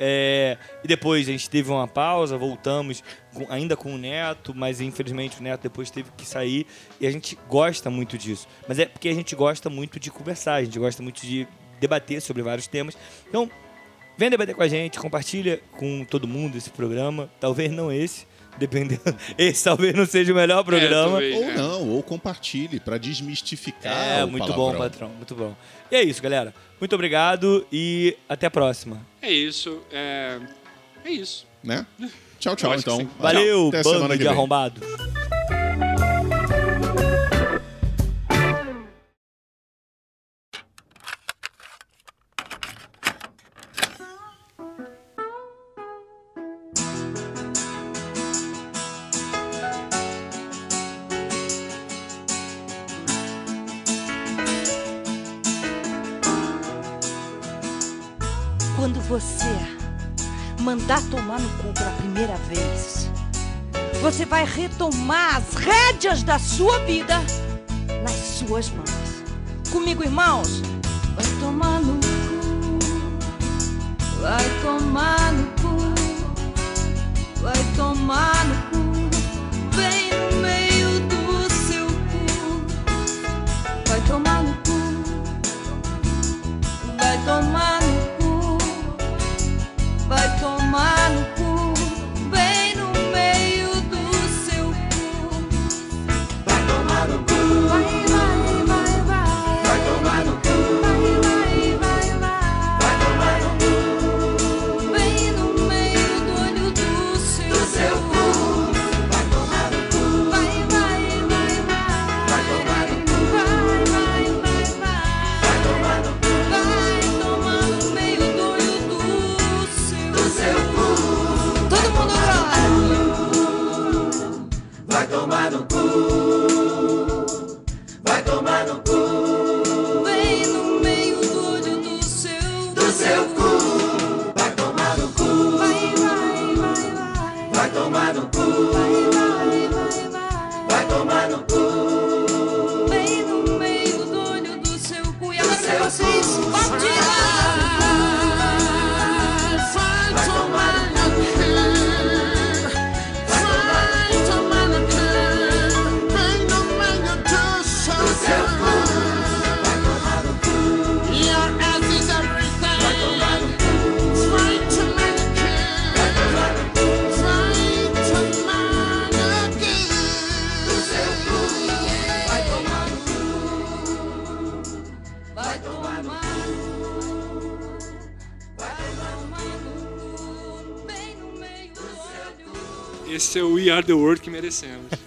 É, e depois a gente teve uma pausa, voltamos com- ainda com o Neto, mas infelizmente o Neto depois teve que sair. E a gente gosta muito disso. Mas é porque a gente gosta muito de conversar, a gente gosta muito de debater sobre vários temas. Então, vem debater com a gente, compartilha com todo mundo esse programa. Talvez não esse, dependendo. Esse talvez não seja o melhor programa. talvez. Ou É. não, ou compartilhe pra desmistificar. É, o muito bom, palavrão. patrão, muito bom. E é isso, galera. Muito obrigado e até a próxima. É isso. É, é isso. Né? Tchau, tchau, então. Valeu, Até bando de vem. arrombado. Você vai retomar as rédeas da sua vida nas suas mãos. Comigo, irmãos? Vai tomar no cu, vai tomar no cu, vai tomar no cu, Bem